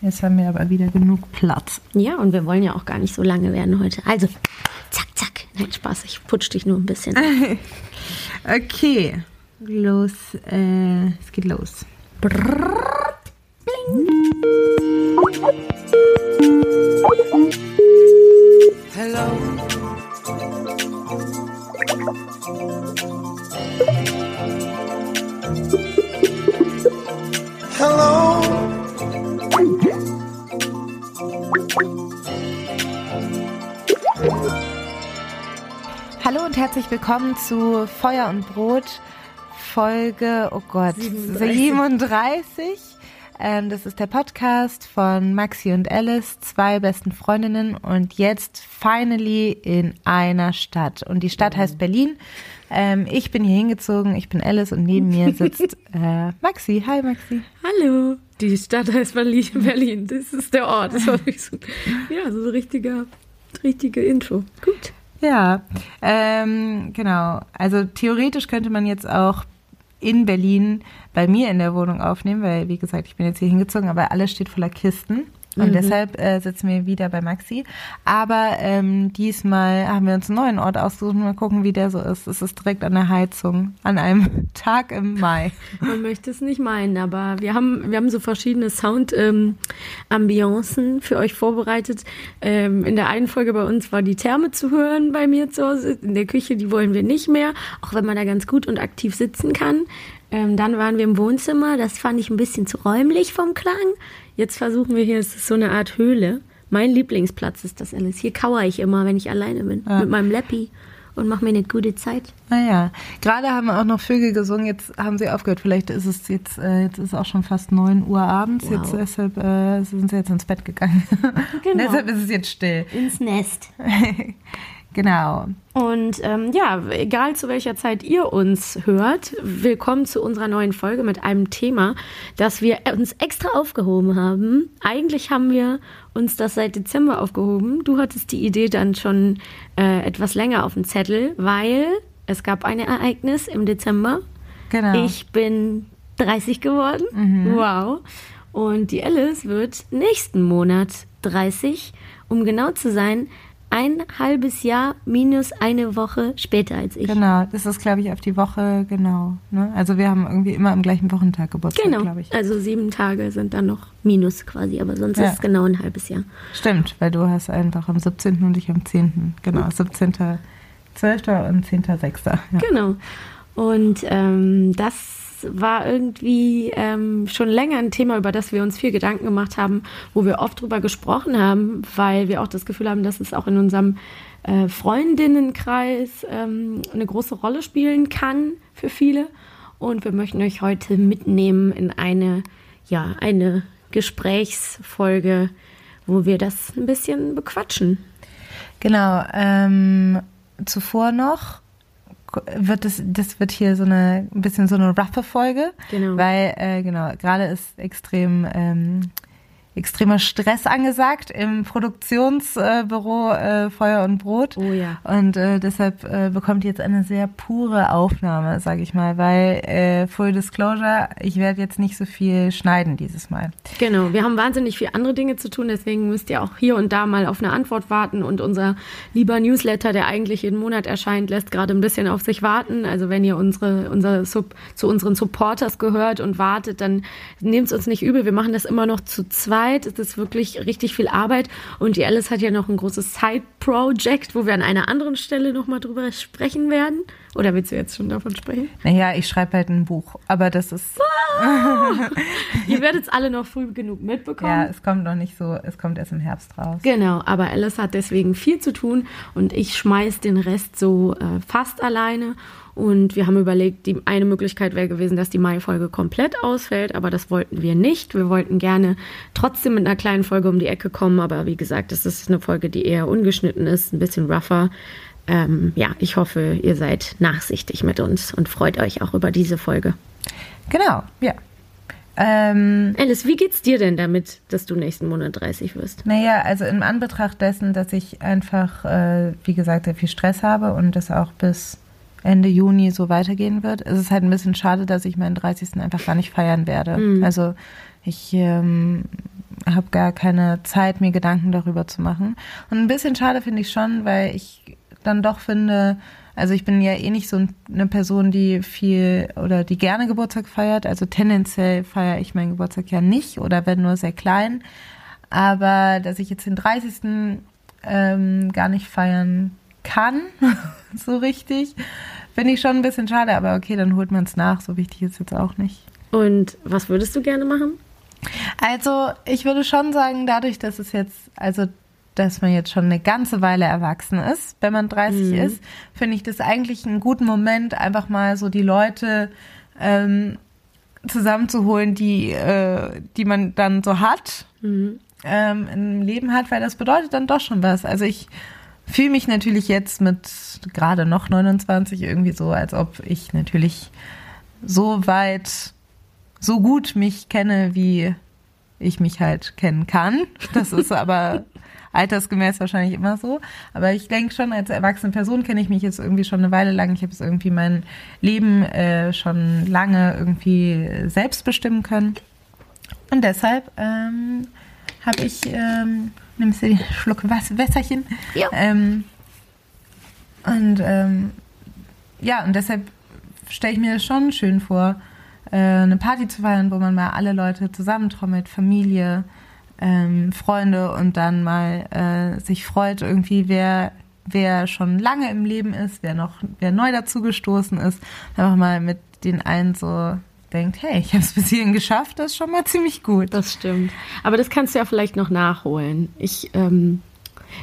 Jetzt haben wir aber wieder genug Platz. Ja, und wir wollen ja auch gar nicht so lange werden heute. Also, zack, zack. Nein, Spaß, ich putsch dich nur ein bisschen. okay, los, äh, es geht los. Brrr, bling. Hello. Hello. Herzlich willkommen zu Feuer und Brot Folge, oh Gott, 37. 37. Ähm, das ist der Podcast von Maxi und Alice, zwei besten Freundinnen und jetzt finally in einer Stadt. Und die Stadt heißt Berlin. Ähm, ich bin hier hingezogen, ich bin Alice und neben mir sitzt äh, Maxi. Hi Maxi. Hallo. Die Stadt heißt Berlin. Das ist der Ort. Das war so, ja, so richtiger, richtige Intro. Gut. Ja, ähm, genau. Also theoretisch könnte man jetzt auch in Berlin bei mir in der Wohnung aufnehmen, weil, wie gesagt, ich bin jetzt hier hingezogen, aber alles steht voller Kisten. Und mhm. deshalb äh, sitzen wir wieder bei Maxi. Aber ähm, diesmal haben wir uns einen neuen Ort ausgesucht mal gucken, wie der so ist. Es ist direkt an der Heizung, an einem Tag im Mai. Man möchte es nicht meinen, aber wir haben, wir haben so verschiedene Sound-Ambiancen ähm, für euch vorbereitet. Ähm, in der einen Folge bei uns war die Therme zu hören bei mir zu Hause. In der Küche, die wollen wir nicht mehr, auch wenn man da ganz gut und aktiv sitzen kann. Ähm, dann waren wir im Wohnzimmer, das fand ich ein bisschen zu räumlich vom Klang. Jetzt versuchen wir hier, es ist so eine Art Höhle. Mein Lieblingsplatz ist das alles. Hier kauere ich immer, wenn ich alleine bin, ja. mit meinem Leppi und mache mir eine gute Zeit. Naja, gerade haben auch noch Vögel gesungen, jetzt haben sie aufgehört. Vielleicht ist es jetzt, äh, jetzt ist auch schon fast 9 Uhr abends, wow. jetzt deshalb äh, sind sie jetzt ins Bett gegangen. Genau. deshalb ist es jetzt still. Ins Nest. Genau. Und ähm, ja, egal zu welcher Zeit ihr uns hört, willkommen zu unserer neuen Folge mit einem Thema, das wir uns extra aufgehoben haben. Eigentlich haben wir uns das seit Dezember aufgehoben. Du hattest die Idee dann schon äh, etwas länger auf dem Zettel, weil es gab ein Ereignis im Dezember. Genau. Ich bin 30 geworden. Mhm. Wow. Und die Alice wird nächsten Monat 30. Um genau zu sein, ein halbes Jahr minus eine Woche später als ich. Genau, das ist, glaube ich, auf die Woche genau. Ne? Also wir haben irgendwie immer am gleichen Wochentag Geburtstag, genau. glaube ich. Also sieben Tage sind dann noch minus quasi, aber sonst ja. ist es genau ein halbes Jahr. Stimmt, weil du hast einfach am 17. und ich am 10. Genau, 17. 12. und 10.6. Ja. Genau. Und ähm, das war irgendwie ähm, schon länger ein Thema, über das wir uns viel Gedanken gemacht haben, wo wir oft drüber gesprochen haben, weil wir auch das Gefühl haben, dass es auch in unserem äh, Freundinnenkreis ähm, eine große Rolle spielen kann für viele. Und wir möchten euch heute mitnehmen in eine, ja, eine Gesprächsfolge, wo wir das ein bisschen bequatschen. Genau. Ähm, zuvor noch wird das, das wird hier so eine, ein bisschen so eine roughe Folge. Genau. Weil, äh, genau, gerade ist extrem, ähm, extremer Stress angesagt im Produktionsbüro äh, Feuer und Brot. Oh ja. Und äh, deshalb äh, bekommt ihr jetzt eine sehr pure Aufnahme, sage ich mal, weil äh, Full Disclosure, ich werde jetzt nicht so viel schneiden dieses Mal. Genau, wir haben wahnsinnig viel andere Dinge zu tun, deswegen müsst ihr auch hier und da mal auf eine Antwort warten und unser lieber Newsletter, der eigentlich jeden Monat erscheint, lässt gerade ein bisschen auf sich warten. Also wenn ihr unsere, unser Sub, zu unseren Supporters gehört und wartet, dann nehmt es uns nicht übel. Wir machen das immer noch zu zweit. Es ist wirklich richtig viel Arbeit und die Alice hat ja noch ein großes Side-Project, wo wir an einer anderen Stelle nochmal drüber sprechen werden. Oder willst du jetzt schon davon sprechen? Naja, ich schreibe halt ein Buch, aber das ist, Ihr werdet es alle noch früh genug mitbekommen. ja, es kommt noch nicht so, es kommt erst im Herbst raus. Genau, aber Alice hat deswegen viel zu tun und ich schmeiß den Rest so äh, fast alleine. Und wir haben überlegt, die eine Möglichkeit wäre gewesen, dass die Mai-Folge komplett ausfällt, aber das wollten wir nicht. Wir wollten gerne trotzdem mit einer kleinen Folge um die Ecke kommen, aber wie gesagt, das ist eine Folge, die eher ungeschnitten ist, ein bisschen rougher. Ähm, ja, ich hoffe, ihr seid nachsichtig mit uns und freut euch auch über diese Folge. Genau, ja. Ähm, Alice, wie geht's dir denn damit, dass du nächsten Monat 30 wirst? Naja, also in Anbetracht dessen, dass ich einfach, äh, wie gesagt, sehr viel Stress habe und das auch bis Ende Juni so weitergehen wird, ist es halt ein bisschen schade, dass ich meinen 30. einfach gar nicht feiern werde. Mhm. Also ich ähm, habe gar keine Zeit, mir Gedanken darüber zu machen. Und ein bisschen schade finde ich schon, weil ich dann doch finde, also ich bin ja eh nicht so eine Person, die viel oder die gerne Geburtstag feiert. Also tendenziell feiere ich meinen Geburtstag ja nicht oder wenn nur sehr klein. Aber dass ich jetzt den 30. Ähm, gar nicht feiern kann, so richtig, finde ich schon ein bisschen schade. Aber okay, dann holt man es nach. So wichtig ist jetzt auch nicht. Und was würdest du gerne machen? Also ich würde schon sagen, dadurch, dass es jetzt, also dass man jetzt schon eine ganze Weile erwachsen ist, wenn man 30 Mhm. ist, finde ich das eigentlich einen guten Moment, einfach mal so die Leute ähm, zusammenzuholen, die, äh, die man dann so hat, Mhm. ähm, im Leben hat, weil das bedeutet dann doch schon was. Also ich fühle mich natürlich jetzt mit gerade noch 29 irgendwie so, als ob ich natürlich so weit, so gut mich kenne, wie ich mich halt kennen kann. Das ist aber altersgemäß wahrscheinlich immer so. Aber ich denke schon, als erwachsene Person kenne ich mich jetzt irgendwie schon eine Weile lang. Ich habe es irgendwie mein Leben äh, schon lange irgendwie selbst bestimmen können. Und deshalb ähm, habe ich, ähm, nimmst du den Schluck Was Wässerchen? Ja. Ähm, und ähm, ja, und deshalb stelle ich mir das schon schön vor, äh, eine Party zu feiern, wo man mal alle Leute zusammentrommelt, Familie, ähm, Freunde und dann mal äh, sich freut irgendwie, wer wer schon lange im Leben ist, wer noch, wer neu dazugestoßen ist, einfach mal mit den einen so denkt, hey, ich habe es bis hierhin geschafft, das ist schon mal ziemlich gut. Das stimmt. Aber das kannst du ja vielleicht noch nachholen. Ich, ähm,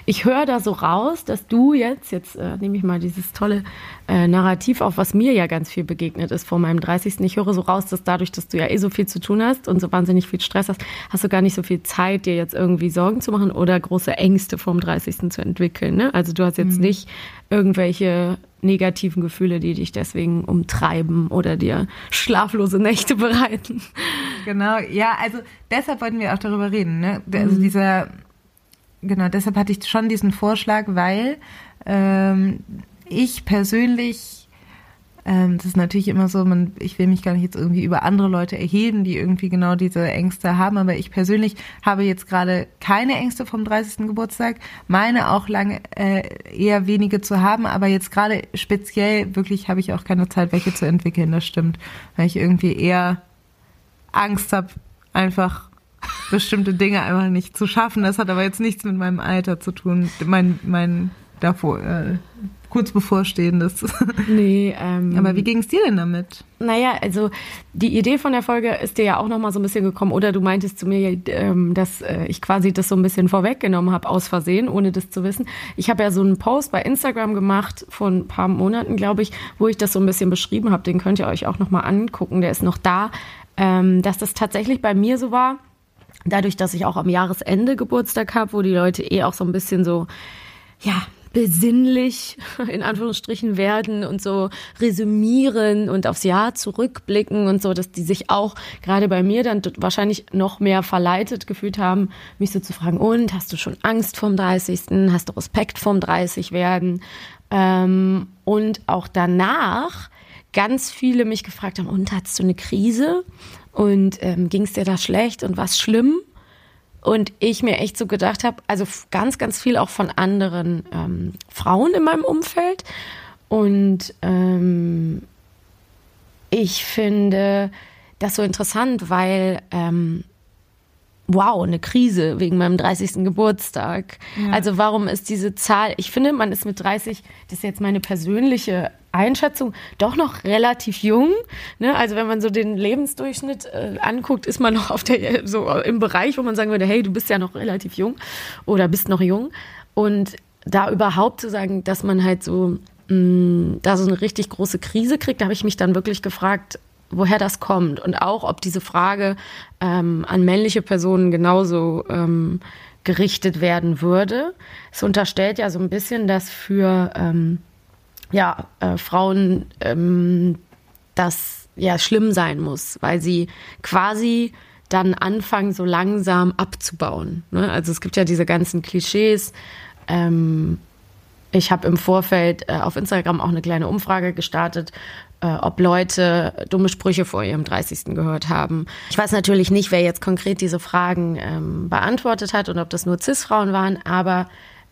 ich höre da so raus, dass du jetzt, jetzt äh, nehme ich mal dieses tolle äh, Narrativ auf, was mir ja ganz viel begegnet ist vor meinem 30. Ich höre so raus, dass dadurch, dass du ja eh so viel zu tun hast und so wahnsinnig viel Stress hast, hast du gar nicht so viel Zeit, dir jetzt irgendwie Sorgen zu machen oder große Ängste vom 30. zu entwickeln. Ne? Also du hast jetzt nicht irgendwelche negativen Gefühle, die dich deswegen umtreiben oder dir schlaflose Nächte bereiten. Genau, ja, also deshalb wollten wir auch darüber reden, ne? Also dieser, genau, deshalb hatte ich schon diesen Vorschlag, weil ähm, ich persönlich, ähm, das ist natürlich immer so, man, ich will mich gar nicht jetzt irgendwie über andere Leute erheben, die irgendwie genau diese Ängste haben, aber ich persönlich habe jetzt gerade keine Ängste vom 30. Geburtstag, meine auch lange äh, eher wenige zu haben, aber jetzt gerade speziell wirklich habe ich auch keine Zeit, welche zu entwickeln, das stimmt, weil ich irgendwie eher Angst habe, einfach bestimmte Dinge einfach nicht zu schaffen. Das hat aber jetzt nichts mit meinem Alter zu tun. Mein, mein davor, äh, kurz bevorstehendes. Nee, ähm, aber wie ging es dir denn damit? Naja, also die Idee von der Folge ist dir ja auch noch mal so ein bisschen gekommen. Oder du meintest zu mir, ähm, dass äh, ich quasi das so ein bisschen vorweggenommen habe, aus Versehen, ohne das zu wissen. Ich habe ja so einen Post bei Instagram gemacht vor ein paar Monaten, glaube ich, wo ich das so ein bisschen beschrieben habe. Den könnt ihr euch auch noch mal angucken. Der ist noch da. Ähm, dass das tatsächlich bei mir so war, dadurch, dass ich auch am Jahresende Geburtstag habe, wo die Leute eh auch so ein bisschen so, ja, besinnlich in Anführungsstrichen werden und so resümieren und aufs Jahr zurückblicken und so, dass die sich auch gerade bei mir dann wahrscheinlich noch mehr verleitet gefühlt haben, mich so zu fragen, und hast du schon Angst vorm 30., hast du Respekt vorm 30 werden? Ähm, und auch danach ganz viele mich gefragt haben, und hattest du eine Krise? Und ähm, ging es dir da schlecht und was schlimm? Und ich mir echt so gedacht habe, also ganz, ganz viel auch von anderen ähm, Frauen in meinem Umfeld. Und ähm, ich finde das so interessant, weil ähm, wow, eine Krise wegen meinem 30. Geburtstag. Ja. Also warum ist diese Zahl, ich finde, man ist mit 30, das ist jetzt meine persönliche Einschätzung, doch noch relativ jung. Ne? Also wenn man so den Lebensdurchschnitt äh, anguckt, ist man noch auf der, so im Bereich, wo man sagen würde, hey, du bist ja noch relativ jung oder bist noch jung. Und da überhaupt zu sagen, dass man halt so mh, mm, da so eine richtig große Krise kriegt, da habe ich mich dann wirklich gefragt, woher das kommt und auch, ob diese Frage ähm, an männliche Personen genauso ähm, gerichtet werden würde. Es unterstellt ja so ein bisschen, dass für ähm, ja, äh, Frauen ähm, das ja schlimm sein muss, weil sie quasi dann anfangen, so langsam abzubauen. Ne? Also es gibt ja diese ganzen Klischees. Ähm, ich habe im Vorfeld äh, auf Instagram auch eine kleine Umfrage gestartet, äh, ob Leute dumme Sprüche vor ihrem 30. gehört haben. Ich weiß natürlich nicht, wer jetzt konkret diese Fragen ähm, beantwortet hat und ob das nur Cis-Frauen waren, aber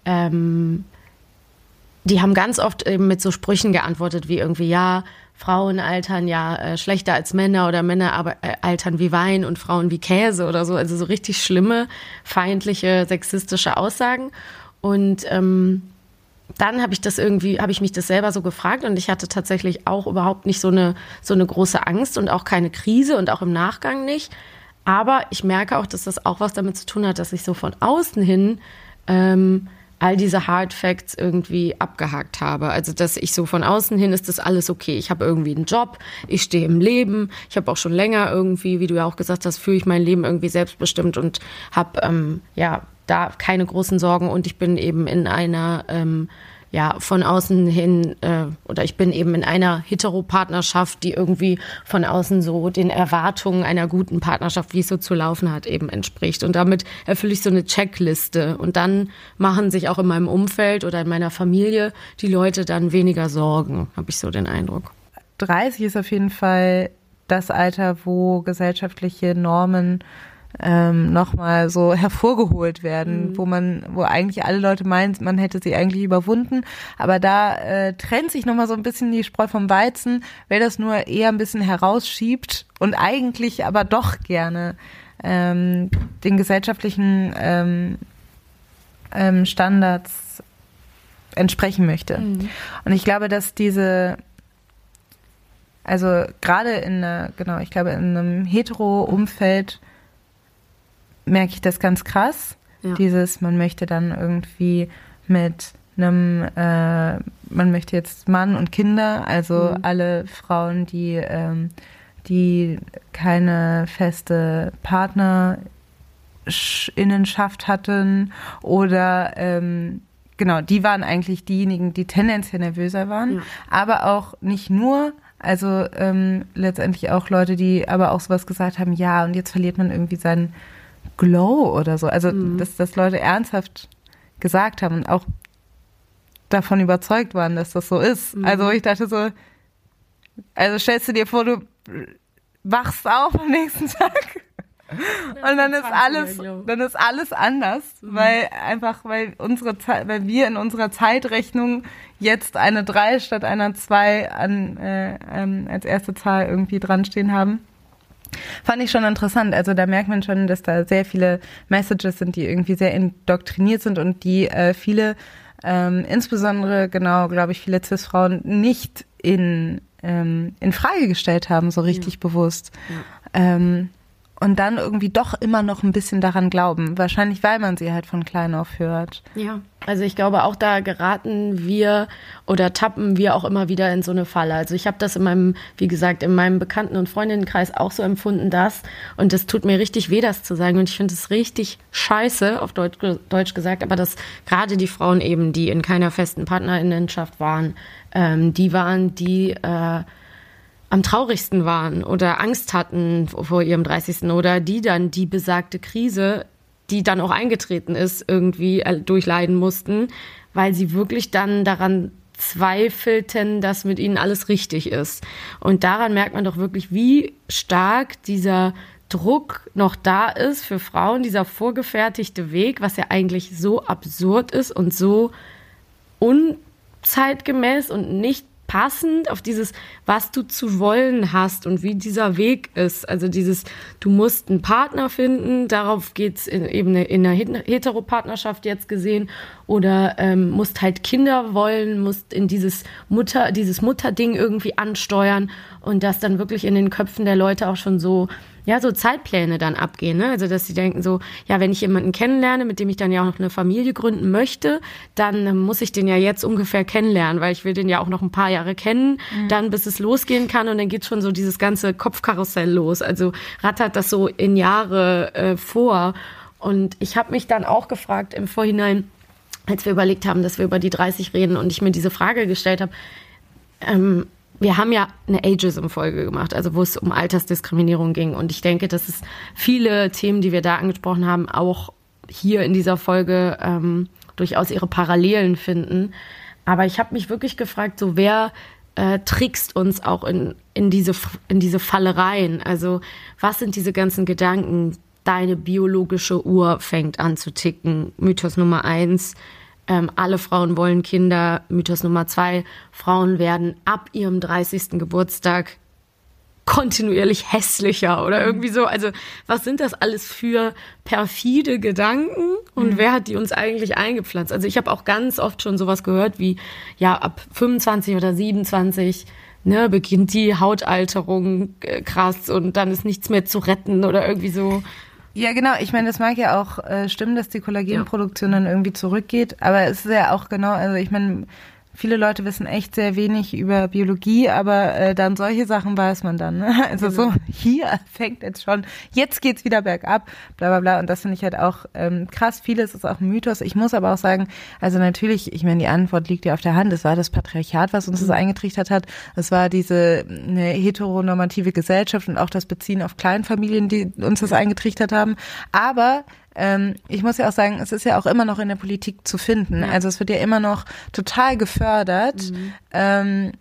ähm, die haben ganz oft eben mit so Sprüchen geantwortet wie irgendwie, ja, Frauen altern ja äh, schlechter als Männer oder Männer aber, äh, altern wie Wein und Frauen wie Käse oder so. Also so richtig schlimme, feindliche, sexistische Aussagen. Und ähm, dann habe ich das irgendwie, habe ich mich das selber so gefragt und ich hatte tatsächlich auch überhaupt nicht so eine, so eine große Angst und auch keine Krise und auch im Nachgang nicht. Aber ich merke auch, dass das auch was damit zu tun hat, dass ich so von außen hin ähm, all diese Hard Facts irgendwie abgehakt habe. Also dass ich so von außen hin ist das alles okay. Ich habe irgendwie einen Job, ich stehe im Leben, ich habe auch schon länger irgendwie, wie du ja auch gesagt hast, fühle ich mein Leben irgendwie selbstbestimmt und habe ähm, ja da keine großen Sorgen und ich bin eben in einer ähm, ja von außen hin äh, oder ich bin eben in einer Heteropartnerschaft, die irgendwie von außen so den Erwartungen einer guten Partnerschaft, wie es so zu laufen hat, eben entspricht. Und damit erfülle ich so eine Checkliste. Und dann machen sich auch in meinem Umfeld oder in meiner Familie die Leute dann weniger Sorgen, habe ich so den Eindruck. 30 ist auf jeden Fall das Alter, wo gesellschaftliche Normen ähm, nochmal so hervorgeholt werden, mhm. wo man, wo eigentlich alle Leute meinen, man hätte sie eigentlich überwunden. Aber da äh, trennt sich nochmal so ein bisschen die Spreu vom Weizen, wer das nur eher ein bisschen herausschiebt und eigentlich aber doch gerne ähm, den gesellschaftlichen ähm, ähm, Standards entsprechen möchte. Mhm. Und ich glaube, dass diese also gerade in einer, genau, ich glaube, in einem hetero-Umfeld merke ich das ganz krass. Ja. Dieses, man möchte dann irgendwie mit einem, äh, man möchte jetzt Mann und Kinder, also mhm. alle Frauen, die, ähm, die keine feste Partnerinnenschaft hatten oder ähm, genau, die waren eigentlich diejenigen, die tendenziell nervöser waren, ja. aber auch nicht nur, also ähm, letztendlich auch Leute, die aber auch sowas gesagt haben, ja, und jetzt verliert man irgendwie seinen Glow oder so. Also, mhm. dass das Leute ernsthaft gesagt haben und auch davon überzeugt waren, dass das so ist. Mhm. Also, ich dachte so, also stellst du dir vor, du wachst auf am nächsten Tag und dann ist alles, dann ist alles anders, mhm. weil einfach, weil unsere Zeit, weil wir in unserer Zeitrechnung jetzt eine 3 statt einer 2 an, äh, ähm, als erste Zahl irgendwie dran stehen haben. Fand ich schon interessant. Also da merkt man schon, dass da sehr viele Messages sind, die irgendwie sehr indoktriniert sind und die äh, viele, ähm, insbesondere genau, glaube ich, viele Cis-Frauen nicht in, ähm, in Frage gestellt haben, so richtig ja. bewusst. Ja. Ähm, und dann irgendwie doch immer noch ein bisschen daran glauben. Wahrscheinlich, weil man sie halt von klein auf hört. Ja, also ich glaube, auch da geraten wir oder tappen wir auch immer wieder in so eine Falle. Also ich habe das in meinem, wie gesagt, in meinem Bekannten- und Freundinnenkreis auch so empfunden, dass, und das tut mir richtig weh, das zu sagen. Und ich finde es richtig scheiße, auf Deutsch, Deutsch gesagt, aber dass gerade die Frauen eben, die in keiner festen Partnerinnenschaft waren, ähm, die waren, die äh, am traurigsten waren oder Angst hatten vor ihrem 30. oder die dann die besagte Krise, die dann auch eingetreten ist, irgendwie äh, durchleiden mussten, weil sie wirklich dann daran zweifelten, dass mit ihnen alles richtig ist. Und daran merkt man doch wirklich, wie stark dieser Druck noch da ist für Frauen, dieser vorgefertigte Weg, was ja eigentlich so absurd ist und so unzeitgemäß und nicht passend auf dieses, was du zu wollen hast und wie dieser Weg ist. Also dieses, du musst einen Partner finden, darauf geht's in, eben in einer Heteropartnerschaft jetzt gesehen, oder ähm, musst halt Kinder wollen, musst in dieses Mutter, dieses Mutterding irgendwie ansteuern. Und das dann wirklich in den Köpfen der Leute auch schon so ja, so Zeitpläne dann abgehen. Ne? Also, dass sie denken so, ja, wenn ich jemanden kennenlerne, mit dem ich dann ja auch noch eine Familie gründen möchte, dann muss ich den ja jetzt ungefähr kennenlernen, weil ich will den ja auch noch ein paar Jahre kennen, mhm. dann bis es losgehen kann und dann geht schon so dieses ganze Kopfkarussell los. Also rattert das so in Jahre äh, vor. Und ich habe mich dann auch gefragt im Vorhinein, als wir überlegt haben, dass wir über die 30 reden und ich mir diese Frage gestellt habe, ähm, wir haben ja eine Ageism-Folge gemacht, also wo es um Altersdiskriminierung ging. Und ich denke, dass es viele Themen, die wir da angesprochen haben, auch hier in dieser Folge ähm, durchaus ihre Parallelen finden. Aber ich habe mich wirklich gefragt, so wer äh, trickst uns auch in, in, diese, in diese Fallereien? Also was sind diese ganzen Gedanken? Deine biologische Uhr fängt an zu ticken. Mythos Nummer eins ähm, alle Frauen wollen Kinder. Mythos Nummer zwei, Frauen werden ab ihrem 30. Geburtstag kontinuierlich hässlicher oder irgendwie so. Also was sind das alles für perfide Gedanken und mhm. wer hat die uns eigentlich eingepflanzt? Also ich habe auch ganz oft schon sowas gehört wie, ja, ab 25 oder 27 ne, beginnt die Hautalterung äh, krass und dann ist nichts mehr zu retten oder irgendwie so. Ja, genau. Ich meine, das mag ja auch äh, stimmen, dass die Kollagenproduktion ja. dann irgendwie zurückgeht. Aber es ist ja auch genau, also ich meine, viele Leute wissen echt sehr wenig über Biologie, aber äh, dann solche Sachen weiß man dann. Ne? Also genau. so, hier fängt jetzt schon, jetzt geht's wieder bergab, bla bla bla. Und das finde ich halt auch ähm, krass. Vieles ist auch ein Mythos. Ich muss aber auch sagen, also natürlich, ich meine, die Antwort liegt ja auf der Hand. Es war das Patriarchat, was uns mhm. das eingetrichtert hat. Es war diese eine heteronormative Gesellschaft und auch das Beziehen auf Kleinfamilien, die uns das eingetrichtert haben. Aber ähm, ich muss ja auch sagen, es ist ja auch immer noch in der Politik zu finden. Also es wird ja immer noch total gefördert. Mhm. Ähm,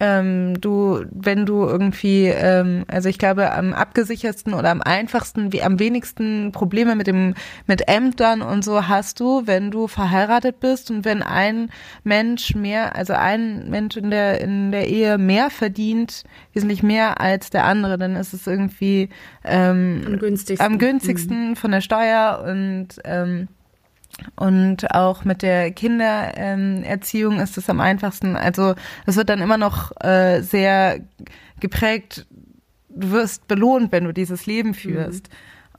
ähm, du, wenn du irgendwie, ähm, also ich glaube, am abgesichertsten oder am einfachsten, wie am wenigsten Probleme mit dem, mit Ämtern und so hast du, wenn du verheiratet bist und wenn ein Mensch mehr, also ein Mensch in der, in der Ehe mehr verdient, wesentlich mehr als der andere, dann ist es irgendwie ähm, am günstigsten, am günstigsten mhm. von der Steuer und ähm, und auch mit der Kindererziehung ist es am einfachsten. Also es wird dann immer noch äh, sehr geprägt, du wirst belohnt, wenn du dieses Leben mhm. führst. Mhm.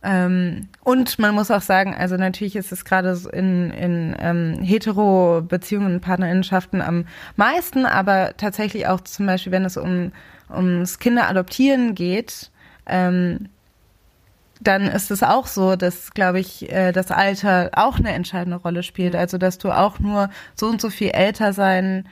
Ähm, und man muss auch sagen, also natürlich ist es gerade in, in ähm, Hetero-Beziehungen und Partnerinnenschaften am meisten, aber tatsächlich auch zum Beispiel, wenn es um ums Kinderadoptieren geht, ähm, dann ist es auch so, dass, glaube ich, äh, das Alter auch eine entscheidende Rolle spielt. Also, dass du auch nur so und so viel älter sein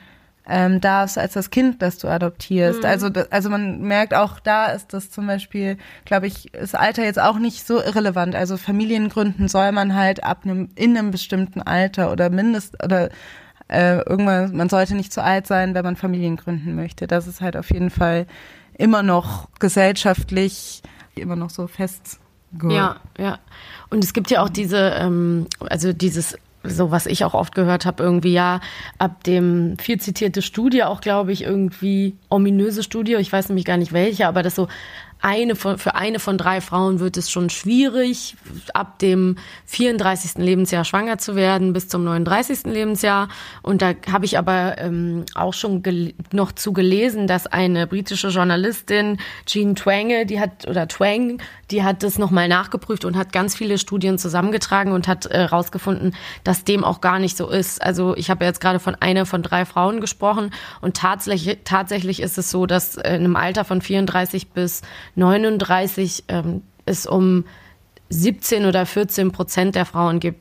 ähm, darfst als das Kind, das du adoptierst. Mhm. Also, also man merkt auch, da ist das zum Beispiel, glaube ich, das Alter jetzt auch nicht so irrelevant. Also Familiengründen soll man halt ab einem in einem bestimmten Alter oder mindest oder äh, irgendwann, man sollte nicht zu alt sein, wenn man Familien gründen möchte. Das ist halt auf jeden Fall immer noch gesellschaftlich immer noch so fest Good. Ja, ja. Und es gibt ja auch diese, ähm, also dieses so was ich auch oft gehört habe, irgendwie ja, ab dem viel zitierte Studie, auch glaube ich, irgendwie ominöse Studie, ich weiß nämlich gar nicht welche, aber das so eine von, für eine von drei Frauen wird es schon schwierig, ab dem 34. Lebensjahr schwanger zu werden bis zum 39. Lebensjahr. Und da habe ich aber ähm, auch schon noch zu gelesen, dass eine britische Journalistin, Jean Twange, die hat, oder Twang, die hat das nochmal nachgeprüft und hat ganz viele Studien zusammengetragen und hat herausgefunden, äh, dass dem auch gar nicht so ist. Also ich habe jetzt gerade von einer von drei Frauen gesprochen und tatsächlich, tatsächlich ist es so, dass in einem Alter von 34 bis 39 ähm, es um 17 oder 14 Prozent der Frauen gibt,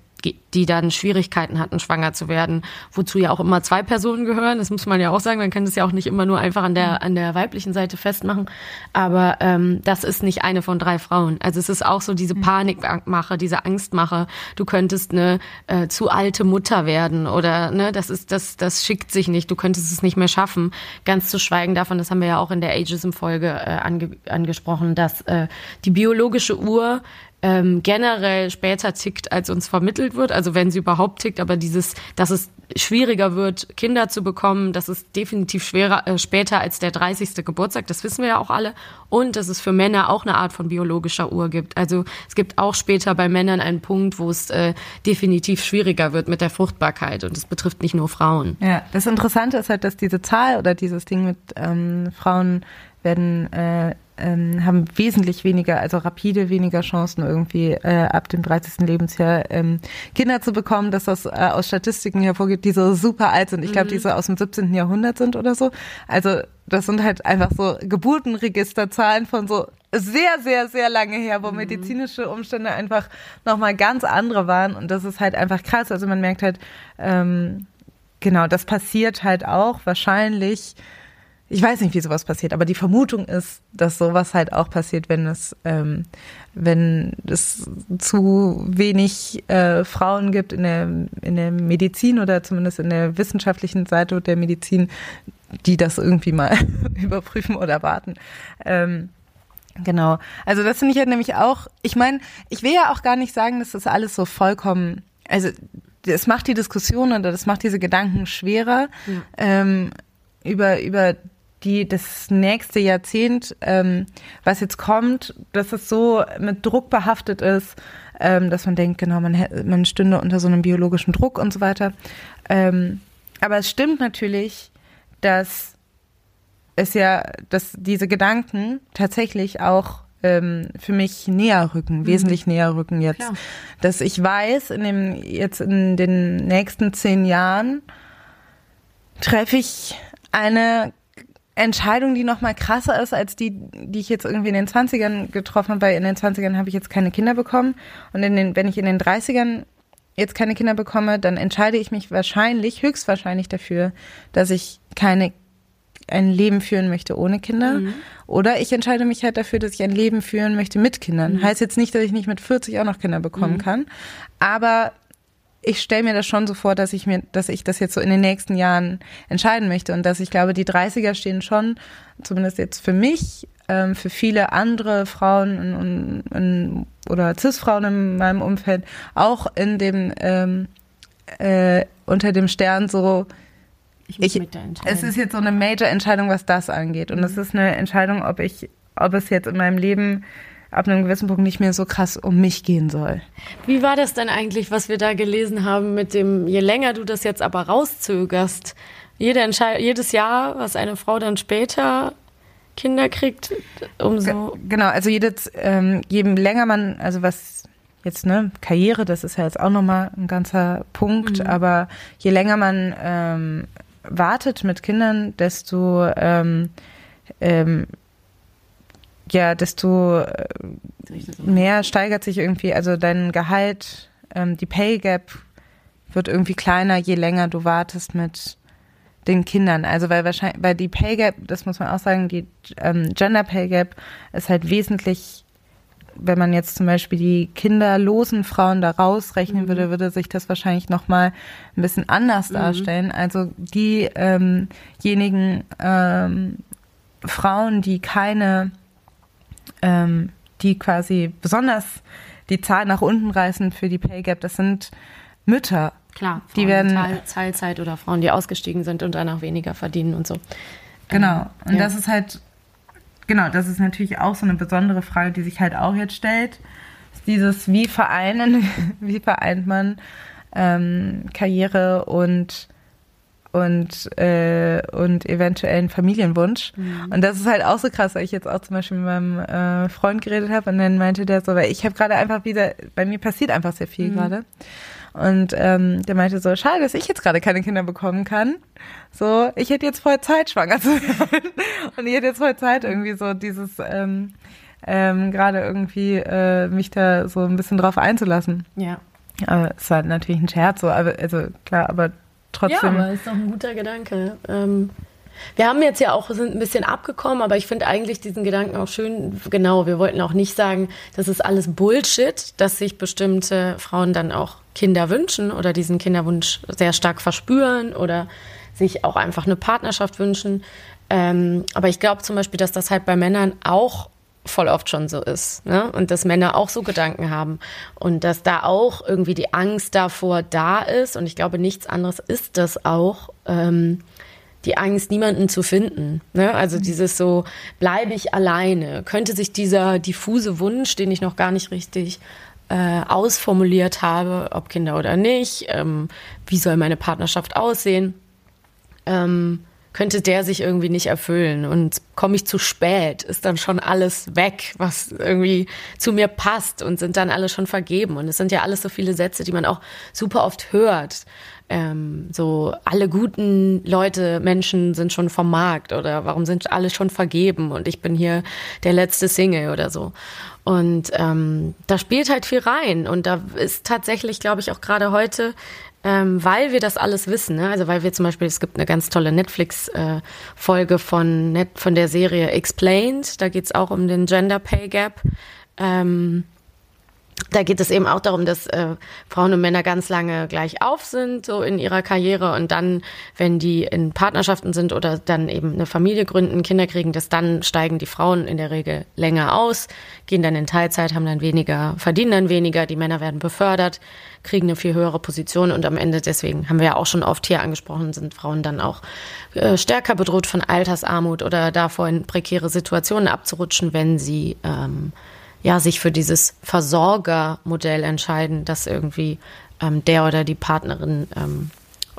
die dann Schwierigkeiten hatten, schwanger zu werden, wozu ja auch immer zwei Personen gehören. Das muss man ja auch sagen. Man kann das ja auch nicht immer nur einfach an der an der weiblichen Seite festmachen. Aber ähm, das ist nicht eine von drei Frauen. Also es ist auch so diese mhm. Panikmache, diese Angstmache. Du könntest eine äh, zu alte Mutter werden oder ne, das ist das das schickt sich nicht. Du könntest es nicht mehr schaffen. Ganz zu schweigen davon, das haben wir ja auch in der Ageism-Folge äh, ange angesprochen, dass äh, die biologische Uhr ähm, generell später tickt, als uns vermittelt wird. Also wenn sie überhaupt tickt, aber dieses, dass es schwieriger wird, Kinder zu bekommen, das ist definitiv schwerer äh, später als der 30. Geburtstag, das wissen wir ja auch alle. Und dass es für Männer auch eine Art von biologischer Uhr gibt. Also es gibt auch später bei Männern einen Punkt, wo es äh, definitiv schwieriger wird mit der Fruchtbarkeit. Und es betrifft nicht nur Frauen. Ja, das Interessante ist halt, dass diese Zahl oder dieses Ding mit ähm, Frauen werden äh, ähm, haben wesentlich weniger, also rapide weniger Chancen irgendwie äh, ab dem 30. Lebensjahr ähm, Kinder zu bekommen, dass das äh, aus Statistiken hervorgeht, die so super alt sind. Ich glaube, die mhm. so aus dem 17. Jahrhundert sind oder so. Also das sind halt einfach so Geburtenregisterzahlen von so sehr, sehr, sehr lange her, wo mhm. medizinische Umstände einfach nochmal ganz andere waren. Und das ist halt einfach krass. Also man merkt halt, ähm, genau, das passiert halt auch wahrscheinlich ich weiß nicht, wie sowas passiert, aber die Vermutung ist, dass sowas halt auch passiert, wenn es, ähm, wenn es zu wenig äh, Frauen gibt in der, in der Medizin oder zumindest in der wissenschaftlichen Seite der Medizin, die das irgendwie mal überprüfen oder warten. Ähm, genau. Also das finde ich halt nämlich auch, ich meine, ich will ja auch gar nicht sagen, dass das alles so vollkommen, also es macht die Diskussion oder das macht diese Gedanken schwerer. Ja. Ähm, über, über die das nächste Jahrzehnt, ähm, was jetzt kommt, dass es so mit Druck behaftet ist, ähm, dass man denkt, genau, man, man stünde unter so einem biologischen Druck und so weiter. Ähm, aber es stimmt natürlich, dass es ja, dass diese Gedanken tatsächlich auch ähm, für mich näher rücken, mhm. wesentlich näher rücken jetzt. Klar. Dass ich weiß, in dem, jetzt in den nächsten zehn Jahren treffe ich eine Entscheidung, die noch mal krasser ist als die, die ich jetzt irgendwie in den 20ern getroffen habe, weil in den 20ern habe ich jetzt keine Kinder bekommen. Und in den, wenn ich in den 30ern jetzt keine Kinder bekomme, dann entscheide ich mich wahrscheinlich, höchstwahrscheinlich dafür, dass ich keine ein Leben führen möchte ohne Kinder. Mhm. Oder ich entscheide mich halt dafür, dass ich ein Leben führen möchte mit Kindern. Mhm. Heißt jetzt nicht, dass ich nicht mit 40 auch noch Kinder bekommen mhm. kann. Aber ich stelle mir das schon so vor, dass ich mir, dass ich das jetzt so in den nächsten Jahren entscheiden möchte und dass ich glaube, die 30er stehen schon, zumindest jetzt für mich, ähm, für viele andere Frauen in, in, oder Cis-Frauen in meinem Umfeld, auch in dem ähm, äh, unter dem Stern so. Ich, ich es ist jetzt so eine Major-Entscheidung, was das angeht. Und es mhm. ist eine Entscheidung, ob ich, ob es jetzt in meinem Leben ab einem gewissen Punkt nicht mehr so krass um mich gehen soll. Wie war das denn eigentlich, was wir da gelesen haben mit dem, je länger du das jetzt aber rauszögerst, jede Entscheid jedes Jahr, was eine Frau dann später Kinder kriegt, umso. Genau, also jedes, ähm, je länger man, also was jetzt, ne, Karriere, das ist ja jetzt auch nochmal ein ganzer Punkt, mhm. aber je länger man ähm, wartet mit Kindern, desto ähm, ähm, ja, desto äh, mehr steigert sich irgendwie, also dein Gehalt, ähm, die Pay Gap wird irgendwie kleiner, je länger du wartest mit den Kindern. Also weil wahrscheinlich, weil die Pay Gap, das muss man auch sagen, die ähm, Gender Pay Gap ist halt wesentlich, wenn man jetzt zum Beispiel die kinderlosen Frauen da rausrechnen mhm. würde, würde sich das wahrscheinlich nochmal ein bisschen anders mhm. darstellen. Also diejenigen ähm, ähm, Frauen, die keine ähm, die quasi besonders die Zahl nach unten reißen für die Pay Gap, das sind Mütter. Klar, Frauen die werden Teil, Teilzeit oder Frauen, die ausgestiegen sind und danach weniger verdienen und so. Genau. Und ja. das ist halt genau, das ist natürlich auch so eine besondere Frage, die sich halt auch jetzt stellt. Dieses, wie vereinen, wie vereint man ähm, Karriere und und, äh, und eventuellen Familienwunsch. Mhm. Und das ist halt auch so krass, weil ich jetzt auch zum Beispiel mit meinem äh, Freund geredet habe und dann meinte der so, weil ich habe gerade einfach wieder, bei mir passiert einfach sehr viel mhm. gerade. Und ähm, der meinte so, schade, dass ich jetzt gerade keine Kinder bekommen kann. So, ich hätte jetzt voll Zeit, schwanger zu werden. Und ich hätte jetzt voll Zeit, irgendwie so dieses ähm, ähm, gerade irgendwie äh, mich da so ein bisschen drauf einzulassen. Ja. Aber es war natürlich ein Scherz, so, aber also klar, aber trotzdem. Ja, aber ist doch ein guter Gedanke. Ähm, wir haben jetzt ja auch, sind ein bisschen abgekommen, aber ich finde eigentlich diesen Gedanken auch schön. Genau, wir wollten auch nicht sagen, das ist alles Bullshit, dass sich bestimmte Frauen dann auch Kinder wünschen oder diesen Kinderwunsch sehr stark verspüren oder sich auch einfach eine Partnerschaft wünschen. Ähm, aber ich glaube zum Beispiel, dass das halt bei Männern auch voll oft schon so ist. Ne? Und dass Männer auch so Gedanken haben. Und dass da auch irgendwie die Angst davor da ist. Und ich glaube, nichts anderes ist das auch. Ähm, die Angst, niemanden zu finden. Ne? Also mhm. dieses so, bleibe ich alleine? Könnte sich dieser diffuse Wunsch, den ich noch gar nicht richtig äh, ausformuliert habe, ob Kinder oder nicht, ähm, wie soll meine Partnerschaft aussehen, ähm, könnte der sich irgendwie nicht erfüllen. Und komme ich zu spät, ist dann schon alles weg, was irgendwie zu mir passt und sind dann alle schon vergeben. Und es sind ja alles so viele Sätze, die man auch super oft hört. Ähm, so alle guten Leute, Menschen sind schon vom Markt oder warum sind alle schon vergeben und ich bin hier der letzte Single oder so. Und ähm, da spielt halt viel rein. Und da ist tatsächlich, glaube ich, auch gerade heute ähm, weil wir das alles wissen. Ne? Also weil wir zum Beispiel, es gibt eine ganz tolle Netflix-Folge äh, von, Net von der Serie Explained. Da geht es auch um den Gender Pay Gap. Ähm, da geht es eben auch darum, dass äh, Frauen und Männer ganz lange gleich auf sind, so in ihrer Karriere. Und dann, wenn die in Partnerschaften sind oder dann eben eine Familie gründen, Kinder kriegen, dass dann steigen die Frauen in der Regel länger aus, gehen dann in Teilzeit, haben dann weniger, verdienen dann weniger, die Männer werden befördert, kriegen eine viel höhere Position. Und am Ende, deswegen haben wir ja auch schon oft hier angesprochen, sind Frauen dann auch äh, stärker bedroht von Altersarmut oder davor in prekäre Situationen abzurutschen, wenn sie ähm, ja, sich für dieses Versorgermodell entscheiden, dass irgendwie ähm, der oder die Partnerin ähm,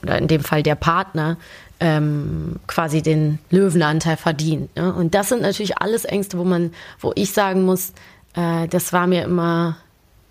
oder in dem Fall der Partner ähm, quasi den Löwenanteil verdient. Ne? Und das sind natürlich alles Ängste, wo man, wo ich sagen muss, äh, das war mir immer,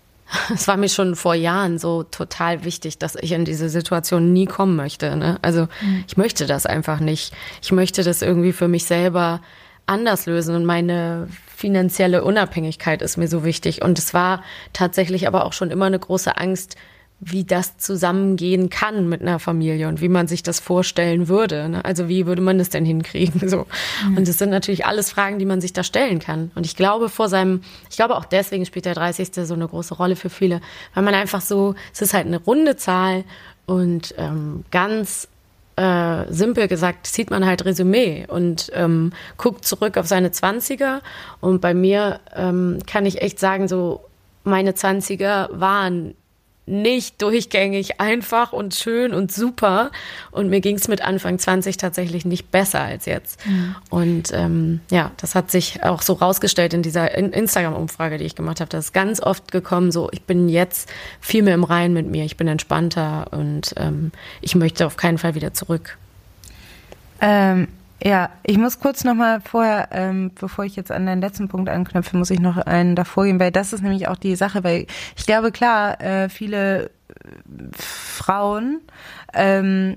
es war mir schon vor Jahren so total wichtig, dass ich in diese Situation nie kommen möchte. Ne? Also mhm. ich möchte das einfach nicht. Ich möchte das irgendwie für mich selber anders lösen und meine finanzielle Unabhängigkeit ist mir so wichtig. Und es war tatsächlich aber auch schon immer eine große Angst, wie das zusammengehen kann mit einer Familie und wie man sich das vorstellen würde. Ne? Also wie würde man das denn hinkriegen? So. Mhm. Und das sind natürlich alles Fragen, die man sich da stellen kann. Und ich glaube vor seinem, ich glaube auch deswegen spielt der 30. so eine große Rolle für viele, weil man einfach so, es ist halt eine runde Zahl und ähm, ganz äh, simpel gesagt, zieht man halt Resümee und ähm, guckt zurück auf seine Zwanziger. Und bei mir ähm, kann ich echt sagen, so meine Zwanziger waren nicht durchgängig einfach und schön und super. Und mir ging es mit Anfang 20 tatsächlich nicht besser als jetzt. Mhm. Und ähm, ja, das hat sich auch so rausgestellt in dieser Instagram-Umfrage, die ich gemacht habe. Das ist ganz oft gekommen, so ich bin jetzt viel mehr im Reinen mit mir, ich bin entspannter und ähm, ich möchte auf keinen Fall wieder zurück. Ähm, ja, ich muss kurz nochmal vorher, ähm, bevor ich jetzt an den letzten Punkt anknüpfe, muss ich noch einen davor gehen, weil das ist nämlich auch die Sache, weil ich glaube, klar, äh, viele Frauen ähm,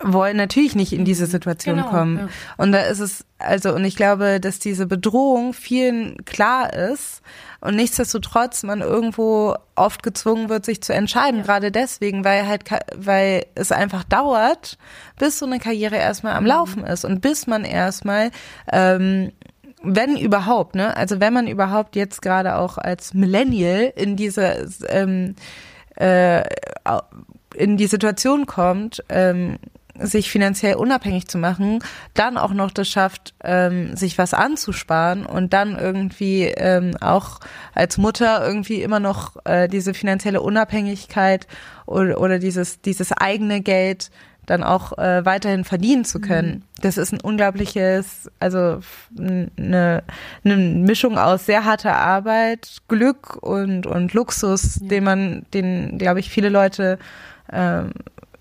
wollen natürlich nicht in diese Situation genau, kommen. Ja. Und da ist es, also, und ich glaube, dass diese Bedrohung vielen klar ist und nichtsdestotrotz man irgendwo oft gezwungen wird, sich zu entscheiden, ja. gerade deswegen, weil halt, weil es einfach dauert, bis so eine Karriere erstmal am mhm. Laufen ist und bis man erstmal, ähm, wenn überhaupt, ne, also wenn man überhaupt jetzt gerade auch als Millennial in diese, ähm, äh, in die Situation kommt, ähm, sich finanziell unabhängig zu machen, dann auch noch das schafft, ähm, sich was anzusparen und dann irgendwie ähm, auch als Mutter irgendwie immer noch äh, diese finanzielle Unabhängigkeit oder, oder dieses, dieses eigene Geld dann auch äh, weiterhin verdienen zu können. Mhm. Das ist ein unglaubliches, also eine, eine Mischung aus sehr harter Arbeit, Glück und, und Luxus, ja. den man, den, glaube ich, viele Leute ähm,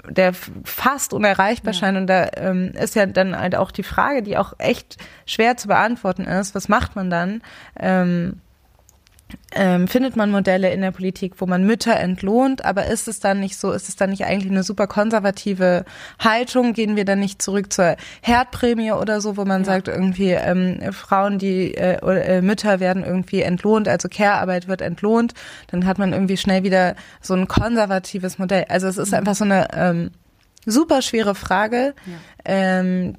der fast unerreichbar ja. scheint. Und da ähm, ist ja dann halt auch die Frage, die auch echt schwer zu beantworten ist, was macht man dann? Ähm, ähm, findet man Modelle in der Politik, wo man Mütter entlohnt, aber ist es dann nicht so, ist es dann nicht eigentlich eine super konservative Haltung? Gehen wir dann nicht zurück zur Herdprämie oder so, wo man ja. sagt, irgendwie ähm, Frauen, die äh, äh, Mütter werden irgendwie entlohnt, also Care-Arbeit wird entlohnt, dann hat man irgendwie schnell wieder so ein konservatives Modell. Also es ist mhm. einfach so eine ähm, super schwere Frage, ja. ähm,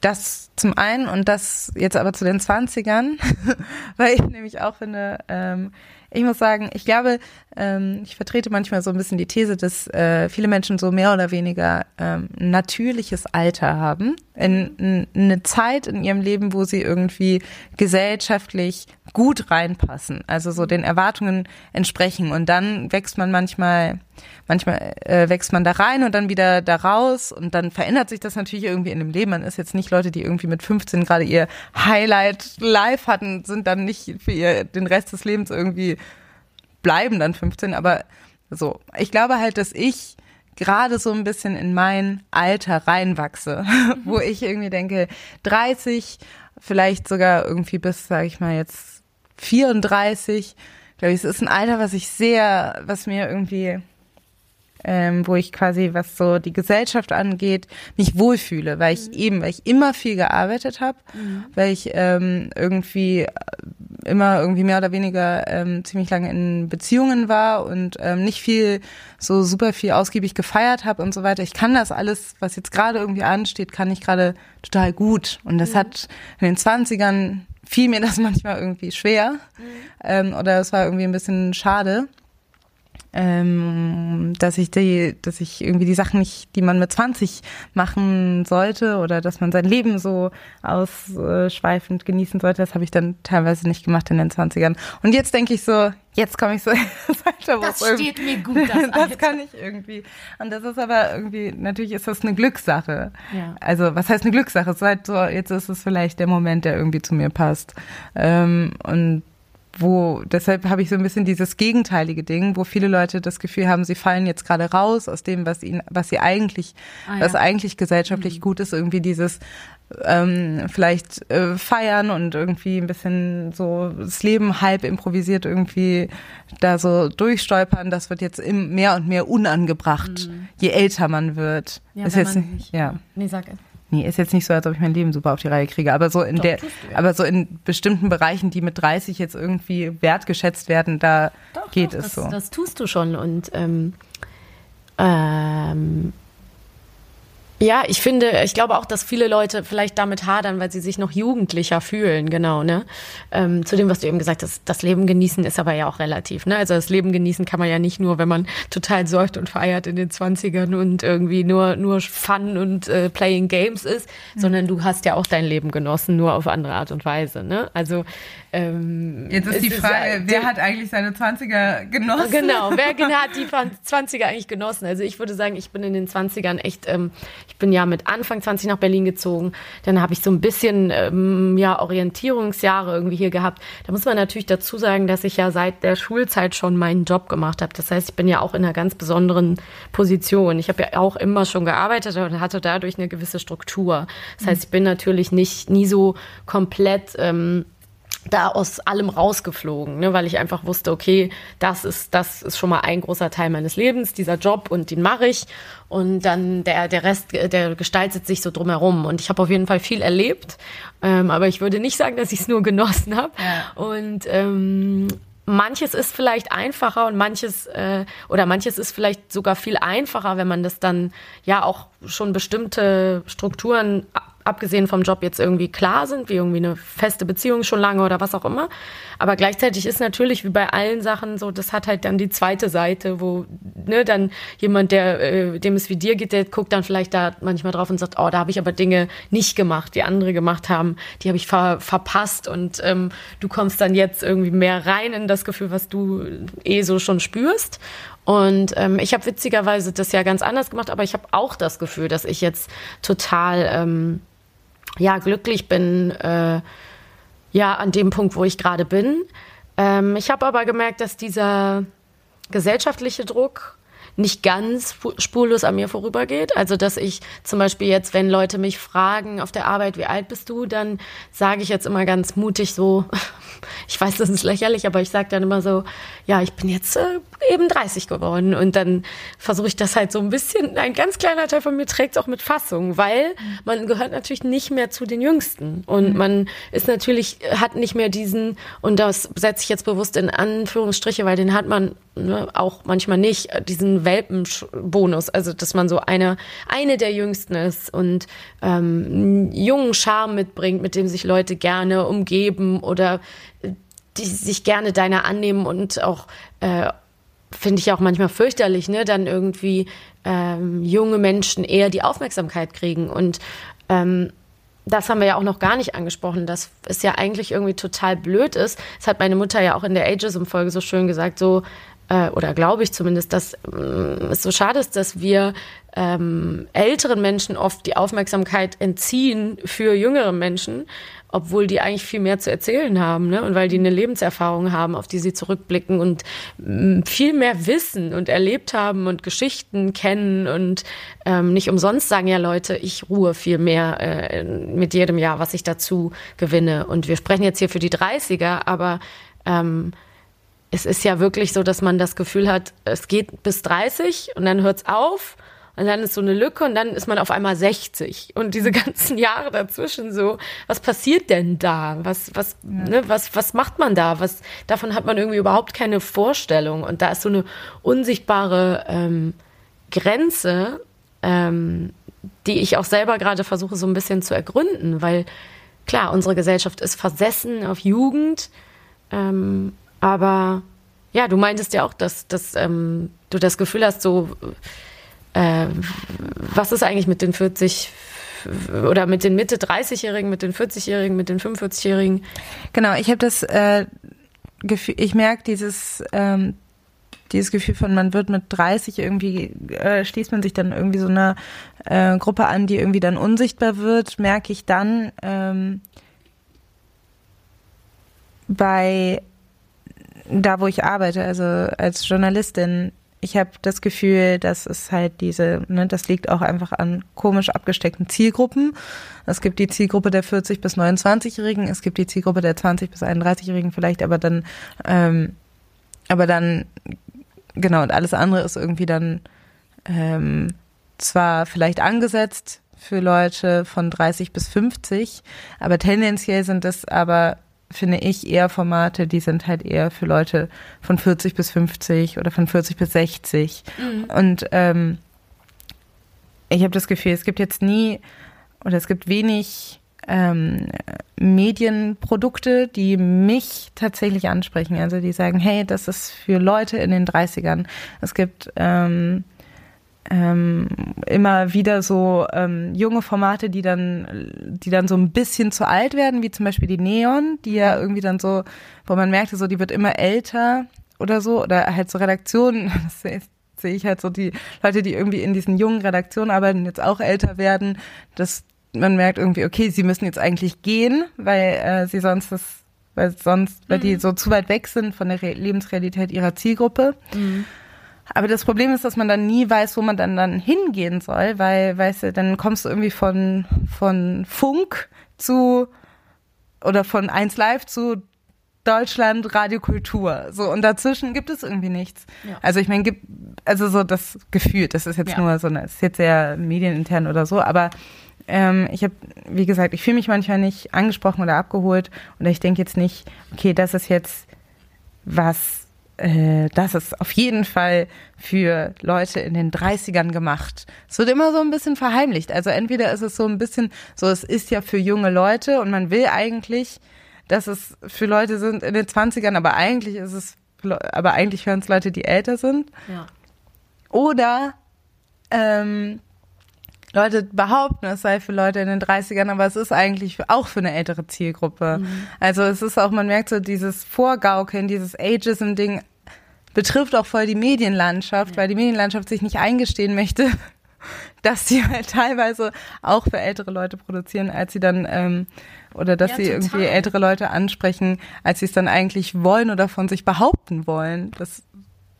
das zum einen und das jetzt aber zu den Zwanzigern, weil ich nämlich auch finde, ähm, ich muss sagen, ich glaube, ähm, ich vertrete manchmal so ein bisschen die These, dass äh, viele Menschen so mehr oder weniger ähm, natürliches Alter haben. In, in, eine Zeit in ihrem Leben, wo sie irgendwie gesellschaftlich gut reinpassen, also so den Erwartungen entsprechen. Und dann wächst man manchmal, manchmal äh, wächst man da rein und dann wieder da raus und dann verändert sich das natürlich irgendwie in dem Leben. Man ist jetzt nicht Leute, die irgendwie mit 15 gerade ihr Highlight live hatten, sind dann nicht für ihr den Rest des Lebens irgendwie bleiben dann 15, aber so. Ich glaube halt, dass ich gerade so ein bisschen in mein Alter reinwachse, wo ich irgendwie denke, 30, vielleicht sogar irgendwie bis, sage ich mal jetzt 34, glaube ich, es ist ein Alter, was ich sehr, was mir irgendwie ähm, wo ich quasi, was so die Gesellschaft angeht, mich wohlfühle, weil ich mhm. eben, weil ich immer viel gearbeitet habe, mhm. weil ich ähm, irgendwie äh, immer irgendwie mehr oder weniger ähm, ziemlich lange in Beziehungen war und ähm, nicht viel, so super viel ausgiebig gefeiert habe und so weiter. Ich kann das alles, was jetzt gerade irgendwie ansteht, kann ich gerade total gut. Und das mhm. hat in den Zwanzigern fiel mir das manchmal irgendwie schwer mhm. ähm, oder es war irgendwie ein bisschen schade ähm, dass ich die, dass ich irgendwie die Sachen nicht, die man mit 20 machen sollte oder dass man sein Leben so ausschweifend genießen sollte, das habe ich dann teilweise nicht gemacht in den 20ern. Und jetzt denke ich so, jetzt komme ich so Alter, Das steht mir gut, das, das kann ich irgendwie. Und das ist aber irgendwie, natürlich ist das eine Glückssache. Ja. Also, was heißt eine Glückssache? Es ist halt so, jetzt ist es vielleicht der Moment, der irgendwie zu mir passt. Ähm, und wo deshalb habe ich so ein bisschen dieses gegenteilige Ding, wo viele Leute das Gefühl haben, sie fallen jetzt gerade raus aus dem, was ihnen, was sie eigentlich, ah, ja. was eigentlich gesellschaftlich mhm. gut ist, irgendwie dieses ähm, vielleicht äh, feiern und irgendwie ein bisschen so das Leben halb improvisiert irgendwie da so durchstolpern, das wird jetzt im, mehr und mehr unangebracht, mhm. je älter man wird. Ja, ist jetzt nicht, ja. Nee, sag es. Nee, ist jetzt nicht so, als ob ich mein Leben super auf die Reihe kriege, aber so in Doch, der, aber so in bestimmten Bereichen, die mit 30 jetzt irgendwie wertgeschätzt werden, da Doch, geht es das, so. Das tust du schon. Und ähm, ähm, ja, ich finde, ich glaube auch, dass viele Leute vielleicht damit hadern, weil sie sich noch jugendlicher fühlen, genau, ne? Ähm, zu dem, was du eben gesagt hast, das Leben genießen ist aber ja auch relativ, ne? Also das Leben genießen kann man ja nicht nur, wenn man total säuft und feiert in den Zwanzigern und irgendwie nur, nur Fun und äh, Playing Games ist, mhm. sondern du hast ja auch dein Leben genossen, nur auf andere Art und Weise, ne? Also ähm, Jetzt ist die Frage, ist, wer hat eigentlich seine 20er genossen? Genau, wer hat die 20er eigentlich genossen? Also ich würde sagen, ich bin in den 20ern echt, ähm, ich bin ja mit Anfang 20 nach Berlin gezogen. Dann habe ich so ein bisschen ähm, ja, Orientierungsjahre irgendwie hier gehabt. Da muss man natürlich dazu sagen, dass ich ja seit der Schulzeit schon meinen Job gemacht habe. Das heißt, ich bin ja auch in einer ganz besonderen Position. Ich habe ja auch immer schon gearbeitet und hatte dadurch eine gewisse Struktur. Das heißt, ich bin natürlich nicht nie so komplett ähm, da aus allem rausgeflogen, ne, weil ich einfach wusste, okay, das ist, das ist schon mal ein großer Teil meines Lebens, dieser Job und den mache ich. Und dann der, der Rest, der gestaltet sich so drumherum. Und ich habe auf jeden Fall viel erlebt, ähm, aber ich würde nicht sagen, dass ich es nur genossen habe ja. und ähm, manches ist vielleicht einfacher und manches äh, oder manches ist vielleicht sogar viel einfacher, wenn man das dann ja auch schon bestimmte Strukturen abgesehen vom Job jetzt irgendwie klar sind, wie irgendwie eine feste Beziehung schon lange oder was auch immer. Aber gleichzeitig ist natürlich wie bei allen Sachen so, das hat halt dann die zweite Seite, wo ne, dann jemand, der äh, dem es wie dir geht, der guckt dann vielleicht da manchmal drauf und sagt, oh, da habe ich aber Dinge nicht gemacht, die andere gemacht haben, die habe ich ver verpasst und ähm, du kommst dann jetzt irgendwie mehr rein in das Gefühl, was du eh so schon spürst. Und ähm, ich habe witzigerweise das ja ganz anders gemacht, aber ich habe auch das Gefühl, dass ich jetzt total ähm, ja glücklich bin, äh, ja an dem Punkt, wo ich gerade bin. Ähm, ich habe aber gemerkt, dass dieser gesellschaftliche Druck nicht ganz spurlos an mir vorübergeht. Also, dass ich zum Beispiel jetzt, wenn Leute mich fragen auf der Arbeit, wie alt bist du, dann sage ich jetzt immer ganz mutig so, ich weiß, das ist lächerlich, aber ich sage dann immer so, ja, ich bin jetzt äh, eben 30 geworden. Und dann versuche ich das halt so ein bisschen, ein ganz kleiner Teil von mir trägt es auch mit Fassung, weil man gehört natürlich nicht mehr zu den Jüngsten. Und mhm. man ist natürlich, hat nicht mehr diesen, und das setze ich jetzt bewusst in Anführungsstriche, weil den hat man ne, auch manchmal nicht, diesen Welpenbonus, also dass man so eine, eine der Jüngsten ist und ähm, einen jungen Charme mitbringt, mit dem sich Leute gerne umgeben oder die sich gerne deiner annehmen und auch äh, finde ich auch manchmal fürchterlich, ne, dann irgendwie ähm, junge Menschen eher die Aufmerksamkeit kriegen. Und ähm, das haben wir ja auch noch gar nicht angesprochen, dass es ja eigentlich irgendwie total blöd ist. Das hat meine Mutter ja auch in der Ageism-Folge so schön gesagt, so, äh, oder glaube ich zumindest, dass äh, es so schade ist, dass wir ähm, älteren Menschen oft die Aufmerksamkeit entziehen für jüngere Menschen, obwohl die eigentlich viel mehr zu erzählen haben, ne? Und weil die eine Lebenserfahrung haben, auf die sie zurückblicken und mm, viel mehr wissen und erlebt haben und Geschichten kennen und ähm, nicht umsonst sagen ja Leute, ich ruhe viel mehr äh, mit jedem Jahr, was ich dazu gewinne. Und wir sprechen jetzt hier für die 30er, aber ähm, es ist ja wirklich so, dass man das Gefühl hat, es geht bis 30 und dann hört es auf und dann ist so eine Lücke und dann ist man auf einmal 60 und diese ganzen Jahre dazwischen so, was passiert denn da? Was was ja. ne, was was macht man da? Was davon hat man irgendwie überhaupt keine Vorstellung und da ist so eine unsichtbare ähm, Grenze, ähm, die ich auch selber gerade versuche so ein bisschen zu ergründen, weil klar, unsere Gesellschaft ist versessen auf Jugend ähm, aber ja, du meintest ja auch, dass, dass ähm, du das Gefühl hast, so, äh, was ist eigentlich mit den 40 oder mit den Mitte 30-Jährigen, mit den 40-Jährigen, mit den 45-Jährigen? Genau, ich habe das äh, Gefühl, ich merke dieses, ähm, dieses Gefühl von, man wird mit 30 irgendwie, äh, schließt man sich dann irgendwie so einer äh, Gruppe an, die irgendwie dann unsichtbar wird, merke ich dann ähm, bei da, wo ich arbeite, also als Journalistin, ich habe das Gefühl, dass es halt diese, ne, das liegt auch einfach an komisch abgesteckten Zielgruppen. Es gibt die Zielgruppe der 40 bis 29-Jährigen, es gibt die Zielgruppe der 20 bis 31-Jährigen vielleicht, aber dann, ähm, aber dann, genau, und alles andere ist irgendwie dann ähm, zwar vielleicht angesetzt für Leute von 30 bis 50, aber tendenziell sind das aber finde ich, eher Formate, die sind halt eher für Leute von 40 bis 50 oder von 40 bis 60. Mhm. Und ähm, ich habe das Gefühl, es gibt jetzt nie oder es gibt wenig ähm, Medienprodukte, die mich tatsächlich ansprechen. Also die sagen, hey, das ist für Leute in den 30ern. Es gibt ähm, ähm, immer wieder so ähm, junge Formate, die dann, die dann so ein bisschen zu alt werden, wie zum Beispiel die Neon, die ja irgendwie dann so, wo man merkte, so die wird immer älter oder so, oder halt so Redaktionen, das sehe ich halt so die Leute, die irgendwie in diesen jungen Redaktionen arbeiten, jetzt auch älter werden, dass man merkt irgendwie, okay, sie müssen jetzt eigentlich gehen, weil äh, sie sonst das, weil sonst, weil die mhm. so zu weit weg sind von der Re Lebensrealität ihrer Zielgruppe. Mhm. Aber das Problem ist, dass man dann nie weiß, wo man dann, dann hingehen soll, weil, weißt du, dann kommst du irgendwie von, von Funk zu, oder von 1 Live zu Deutschland Radiokultur. So, und dazwischen gibt es irgendwie nichts. Ja. Also ich meine, gibt, also so das Gefühl, das ist jetzt ja. nur so, das ist jetzt sehr medienintern oder so, aber ähm, ich habe, wie gesagt, ich fühle mich manchmal nicht angesprochen oder abgeholt und ich denke jetzt nicht, okay, das ist jetzt was äh, das ist auf jeden Fall für Leute in den 30ern gemacht. Es wird immer so ein bisschen verheimlicht. Also entweder ist es so ein bisschen so, es ist ja für junge Leute und man will eigentlich, dass es für Leute sind in den 20ern, aber eigentlich ist es, aber eigentlich hören es Leute, die älter sind. Ja. Oder ähm, Leute behaupten, es sei für Leute in den 30ern, aber es ist eigentlich auch für eine ältere Zielgruppe. Mhm. Also es ist auch, man merkt so dieses Vorgaukeln, dieses Ageism-Ding betrifft auch voll die Medienlandschaft, weil die Medienlandschaft sich nicht eingestehen möchte, dass sie halt teilweise auch für ältere Leute produzieren, als sie dann ähm, oder dass ja, sie total. irgendwie ältere Leute ansprechen, als sie es dann eigentlich wollen oder von sich behaupten wollen. Das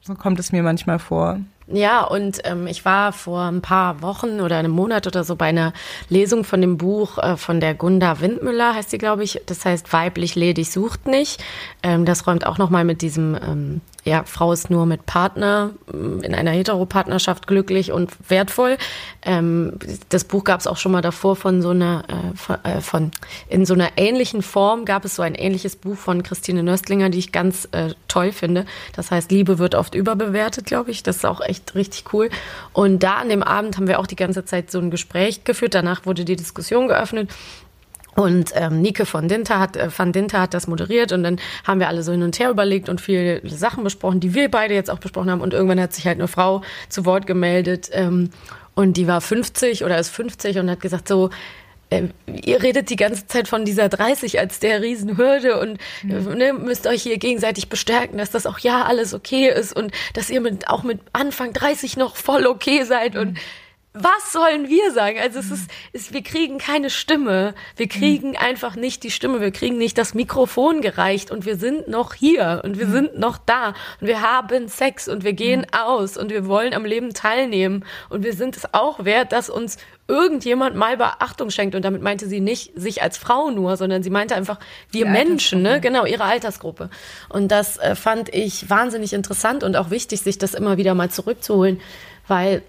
so kommt es mir manchmal vor. Ja, und ähm, ich war vor ein paar Wochen oder einem Monat oder so bei einer Lesung von dem Buch äh, von der Gunda Windmüller, heißt sie, glaube ich. Das heißt, weiblich ledig sucht nicht. Ähm, das räumt auch nochmal mit diesem ähm, ja, Frau ist nur mit Partner mm, in einer Heteropartnerschaft glücklich und wertvoll. Ähm, das Buch gab es auch schon mal davor von so einer, äh, äh, von, in so einer ähnlichen Form gab es so ein ähnliches Buch von Christine Nöstlinger, die ich ganz äh, toll finde. Das heißt, Liebe wird oft überbewertet, glaube ich. Das ist auch echt richtig cool. Und da an dem Abend haben wir auch die ganze Zeit so ein Gespräch geführt. Danach wurde die Diskussion geöffnet. Und ähm, Nike von Dinter hat, äh, van Dinter hat das moderiert und dann haben wir alle so hin und her überlegt und viele Sachen besprochen, die wir beide jetzt auch besprochen haben. Und irgendwann hat sich halt eine Frau zu Wort gemeldet ähm, und die war 50 oder ist 50 und hat gesagt so, äh, ihr redet die ganze Zeit von dieser 30 als der Riesenhürde und mhm. ne, müsst euch hier gegenseitig bestärken, dass das auch ja alles okay ist und dass ihr mit, auch mit Anfang 30 noch voll okay seid und mhm was sollen wir sagen? Also es ist, ist, wir kriegen keine Stimme. Wir kriegen mhm. einfach nicht die Stimme. Wir kriegen nicht das Mikrofon gereicht und wir sind noch hier und wir mhm. sind noch da und wir haben Sex und wir gehen mhm. aus und wir wollen am Leben teilnehmen und wir sind es auch wert, dass uns irgendjemand mal Beachtung schenkt. Und damit meinte sie nicht sich als Frau nur, sondern sie meinte einfach wir die Menschen, ne? Genau, ihre Altersgruppe. Und das äh, fand ich wahnsinnig interessant und auch wichtig, sich das immer wieder mal zurückzuholen, weil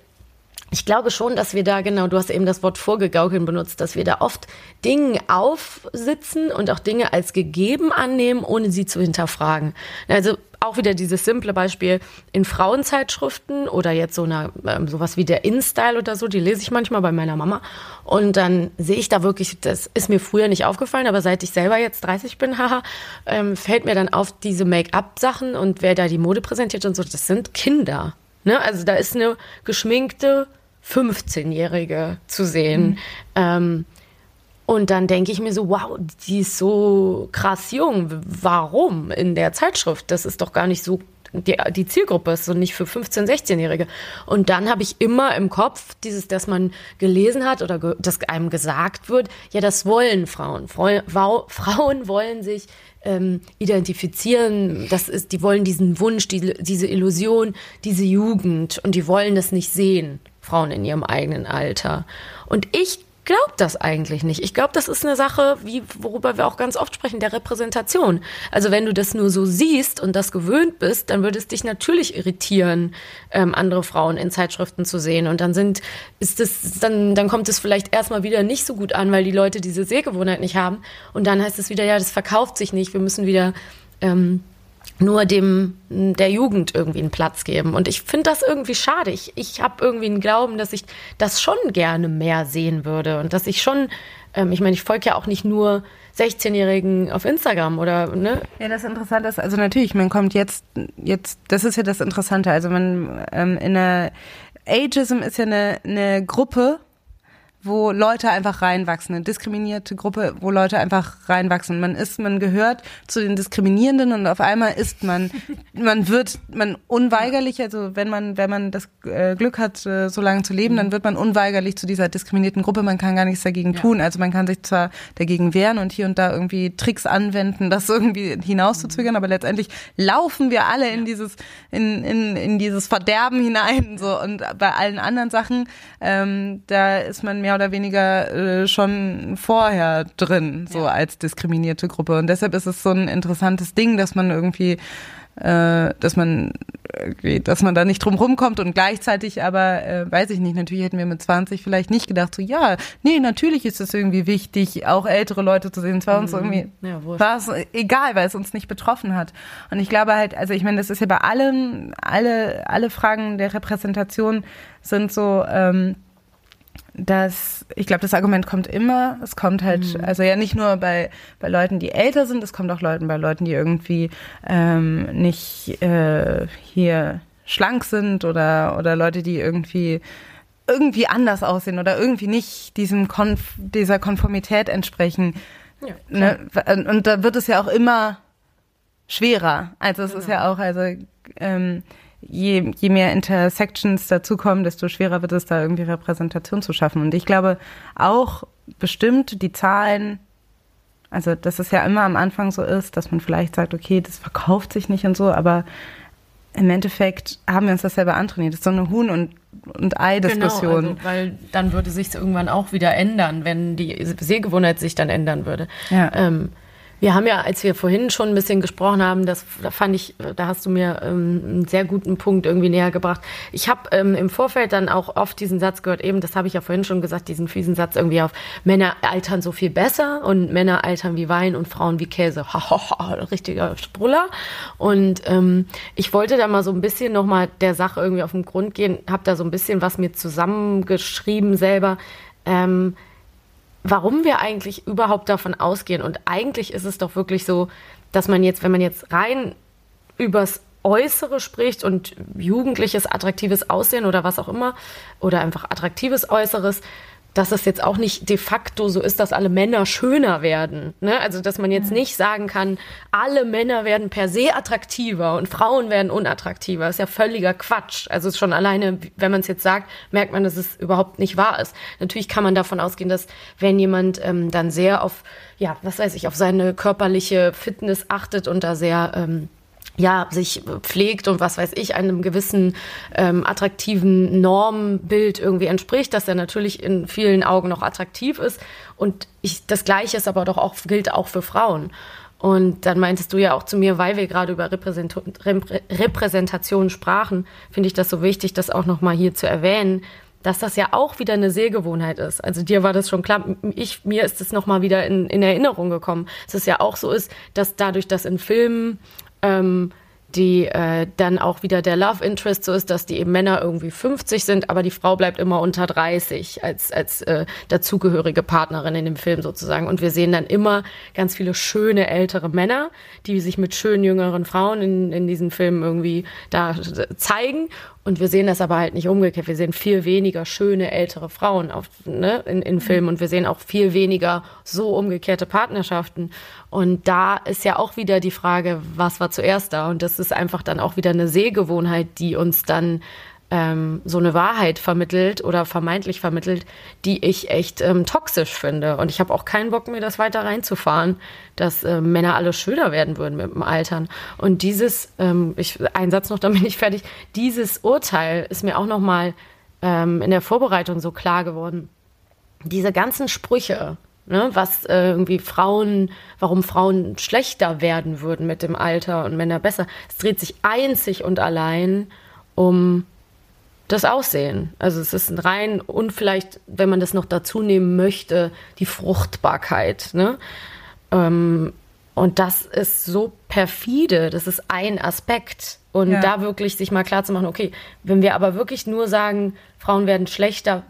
ich glaube schon, dass wir da, genau, du hast eben das Wort vorgegaukeln benutzt, dass wir da oft Dinge aufsitzen und auch Dinge als gegeben annehmen, ohne sie zu hinterfragen. Also auch wieder dieses simple Beispiel in Frauenzeitschriften oder jetzt so eine, ähm, sowas wie der InStyle oder so, die lese ich manchmal bei meiner Mama. Und dann sehe ich da wirklich, das ist mir früher nicht aufgefallen, aber seit ich selber jetzt 30 bin, haha, ähm, fällt mir dann auf diese Make-up-Sachen und wer da die Mode präsentiert und so, das sind Kinder. Ne? Also da ist eine geschminkte 15-Jährige zu sehen. Mhm. Ähm, und dann denke ich mir so, wow, die ist so krass jung. Warum in der Zeitschrift? Das ist doch gar nicht so die, die Zielgruppe ist so nicht für 15-, 16-Jährige. Und dann habe ich immer im Kopf dieses, dass man gelesen hat oder ge dass einem gesagt wird, ja, das wollen Frauen. Frau, Frauen wollen sich ähm, identifizieren, das ist, die wollen diesen Wunsch, die, diese Illusion, diese Jugend und die wollen das nicht sehen. Frauen in ihrem eigenen Alter. Und ich glaube das eigentlich nicht. Ich glaube, das ist eine Sache, wie, worüber wir auch ganz oft sprechen, der Repräsentation. Also wenn du das nur so siehst und das gewöhnt bist, dann würde es dich natürlich irritieren, ähm, andere Frauen in Zeitschriften zu sehen. Und dann sind, ist es, dann, dann kommt es vielleicht erstmal wieder nicht so gut an, weil die Leute diese Sehgewohnheit nicht haben. Und dann heißt es wieder, ja, das verkauft sich nicht. Wir müssen wieder ähm, nur dem der Jugend irgendwie einen Platz geben. Und ich finde das irgendwie schade. Ich, ich habe irgendwie einen Glauben, dass ich das schon gerne mehr sehen würde und dass ich schon, ähm, ich meine, ich folge ja auch nicht nur 16-Jährigen auf Instagram oder ne? Ja, das Interessante ist, also natürlich, man kommt jetzt, jetzt, das ist ja das Interessante. Also man ähm, in der Ageism ist ja eine, eine Gruppe, wo Leute einfach reinwachsen, eine diskriminierte Gruppe, wo Leute einfach reinwachsen. Man ist, man gehört zu den Diskriminierenden und auf einmal ist man, man wird, man unweigerlich, also wenn man, wenn man das äh, Glück hat, äh, so lange zu leben, dann wird man unweigerlich zu dieser diskriminierten Gruppe. Man kann gar nichts dagegen tun. Ja. Also man kann sich zwar dagegen wehren und hier und da irgendwie Tricks anwenden, das irgendwie hinauszuzögern, aber letztendlich laufen wir alle in dieses, in, in, in dieses Verderben hinein, so. Und bei allen anderen Sachen, ähm, da ist man mehr mehr oder weniger äh, schon vorher drin, so ja. als diskriminierte Gruppe. Und deshalb ist es so ein interessantes Ding, dass man irgendwie äh, dass man dass man da nicht drum rumkommt und gleichzeitig aber, äh, weiß ich nicht, natürlich hätten wir mit 20 vielleicht nicht gedacht, so ja, nee, natürlich ist es irgendwie wichtig, auch ältere Leute zu sehen. Es war uns mhm. irgendwie, ja, war es egal, weil es uns nicht betroffen hat. Und ich glaube halt, also ich meine, das ist ja bei allen, alle, alle Fragen der Repräsentation sind so, ähm, dass ich glaube, das Argument kommt immer. Es kommt halt, mhm. also ja nicht nur bei, bei Leuten, die älter sind, es kommt auch Leuten bei Leuten, die irgendwie ähm, nicht äh, hier schlank sind oder, oder Leute, die irgendwie irgendwie anders aussehen oder irgendwie nicht diesem Konf dieser Konformität entsprechen. Ja, ne? Und da wird es ja auch immer schwerer. Also es genau. ist ja auch, also ähm, je, je mehr Intersections dazukommen, desto schwerer wird es da irgendwie Repräsentation zu schaffen. Und ich glaube auch bestimmt die Zahlen, also dass es ja immer am Anfang so ist, dass man vielleicht sagt, okay, das verkauft sich nicht und so, aber im Endeffekt haben wir uns das selber antrainiert. Das ist so eine Huhn- und, und Ei-Diskussion. Genau, also, weil dann würde sich irgendwann auch wieder ändern, wenn die Sehgewohnheit sich dann ändern würde. Ja. Ähm, wir haben ja, als wir vorhin schon ein bisschen gesprochen haben, das da fand ich, da hast du mir ähm, einen sehr guten Punkt irgendwie näher gebracht. Ich habe ähm, im Vorfeld dann auch oft diesen Satz gehört, eben, das habe ich ja vorhin schon gesagt, diesen fiesen Satz irgendwie auf Männer altern so viel besser und Männer altern wie Wein und Frauen wie Käse. Ha, ha, ha, richtiger Spruller. Und ähm, ich wollte da mal so ein bisschen nochmal der Sache irgendwie auf den Grund gehen, habe da so ein bisschen was mir zusammengeschrieben selber. Ähm, warum wir eigentlich überhaupt davon ausgehen. Und eigentlich ist es doch wirklich so, dass man jetzt, wenn man jetzt rein übers Äußere spricht und jugendliches, attraktives Aussehen oder was auch immer, oder einfach attraktives Äußeres, dass es jetzt auch nicht de facto so ist, dass alle Männer schöner werden. Ne? Also, dass man jetzt nicht sagen kann, alle Männer werden per se attraktiver und Frauen werden unattraktiver. Das ist ja völliger Quatsch. Also schon alleine, wenn man es jetzt sagt, merkt man, dass es überhaupt nicht wahr ist. Natürlich kann man davon ausgehen, dass wenn jemand ähm, dann sehr auf, ja, was weiß ich, auf seine körperliche Fitness achtet und da sehr ähm, ja, sich pflegt und was weiß ich, einem gewissen ähm, attraktiven Normbild irgendwie entspricht, dass er natürlich in vielen Augen noch attraktiv ist. Und ich, das Gleiche ist aber doch auch, gilt auch für Frauen. Und dann meintest du ja auch zu mir, weil wir gerade über Repräsent Repräsentation sprachen, finde ich das so wichtig, das auch nochmal hier zu erwähnen, dass das ja auch wieder eine Sehgewohnheit ist. Also dir war das schon klar, ich, mir ist es nochmal wieder in, in Erinnerung gekommen. Dass es ja auch so ist, dass dadurch, dass in Filmen ähm, die äh, dann auch wieder der Love Interest so ist, dass die eben Männer irgendwie 50 sind, aber die Frau bleibt immer unter 30 als, als äh, dazugehörige Partnerin in dem Film sozusagen. Und wir sehen dann immer ganz viele schöne ältere Männer, die sich mit schönen jüngeren Frauen in, in diesen Filmen irgendwie da zeigen. Und wir sehen das aber halt nicht umgekehrt. Wir sehen viel weniger schöne ältere Frauen auf, ne, in, in Filmen und wir sehen auch viel weniger so umgekehrte Partnerschaften. Und da ist ja auch wieder die Frage, was war zuerst da? Und das ist einfach dann auch wieder eine Sehgewohnheit, die uns dann ähm, so eine Wahrheit vermittelt oder vermeintlich vermittelt, die ich echt ähm, toxisch finde. Und ich habe auch keinen Bock, mir das weiter reinzufahren, dass äh, Männer alle schöner werden würden mit dem Altern. Und dieses, ähm, ich, ein Satz noch, dann bin ich fertig, dieses Urteil ist mir auch nochmal ähm, in der Vorbereitung so klar geworden. Diese ganzen Sprüche, ne, was äh, irgendwie Frauen, warum Frauen schlechter werden würden mit dem Alter und Männer besser, es dreht sich einzig und allein um das Aussehen. Also es ist ein rein und vielleicht, wenn man das noch dazu nehmen möchte, die Fruchtbarkeit. Ne? Ähm, und das ist so perfide, das ist ein Aspekt. Und ja. da wirklich sich mal klar zu machen, okay, wenn wir aber wirklich nur sagen, Frauen werden schlechter,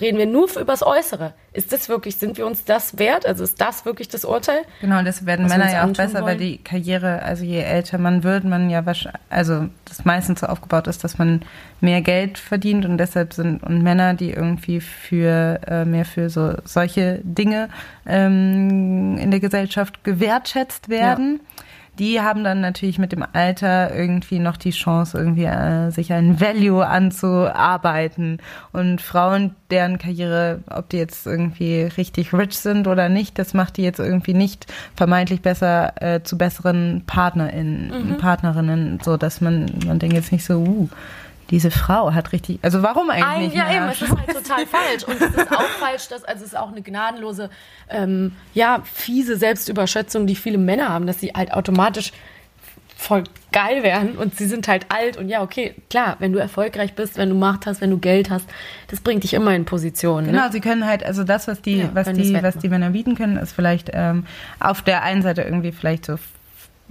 reden wir nur über das Äußere. Ist das wirklich, sind wir uns das wert? Also ist das wirklich das Urteil? Genau, das werden Männer ja auch besser, wollen? weil die Karriere, also je älter man wird, man ja wahrscheinlich, also das meistens so aufgebaut ist, dass man mehr Geld verdient und deshalb sind und Männer, die irgendwie für äh, mehr für so solche Dinge ähm, in der Gesellschaft gewertschätzt werden. Ja die haben dann natürlich mit dem Alter irgendwie noch die Chance, irgendwie äh, sich ein Value anzuarbeiten. Und Frauen, deren Karriere, ob die jetzt irgendwie richtig rich sind oder nicht, das macht die jetzt irgendwie nicht vermeintlich besser äh, zu besseren PartnerInnen, mhm. Partnerinnen, so dass man, man denkt jetzt nicht so, uh, diese Frau hat richtig, also warum eigentlich Ein, nicht Ja, eben, es ist halt total falsch. Und es ist auch falsch, dass, also es ist auch eine gnadenlose, ähm, ja, fiese Selbstüberschätzung, die viele Männer haben, dass sie halt automatisch voll geil werden und sie sind halt alt und ja, okay, klar, wenn du erfolgreich bist, wenn du Macht hast, wenn du Geld hast, das bringt dich immer in Position. Ne? Genau, ne? sie können halt, also das, was die, ja, was die, was die Männer bieten können, ist vielleicht ähm, auf der einen Seite irgendwie vielleicht so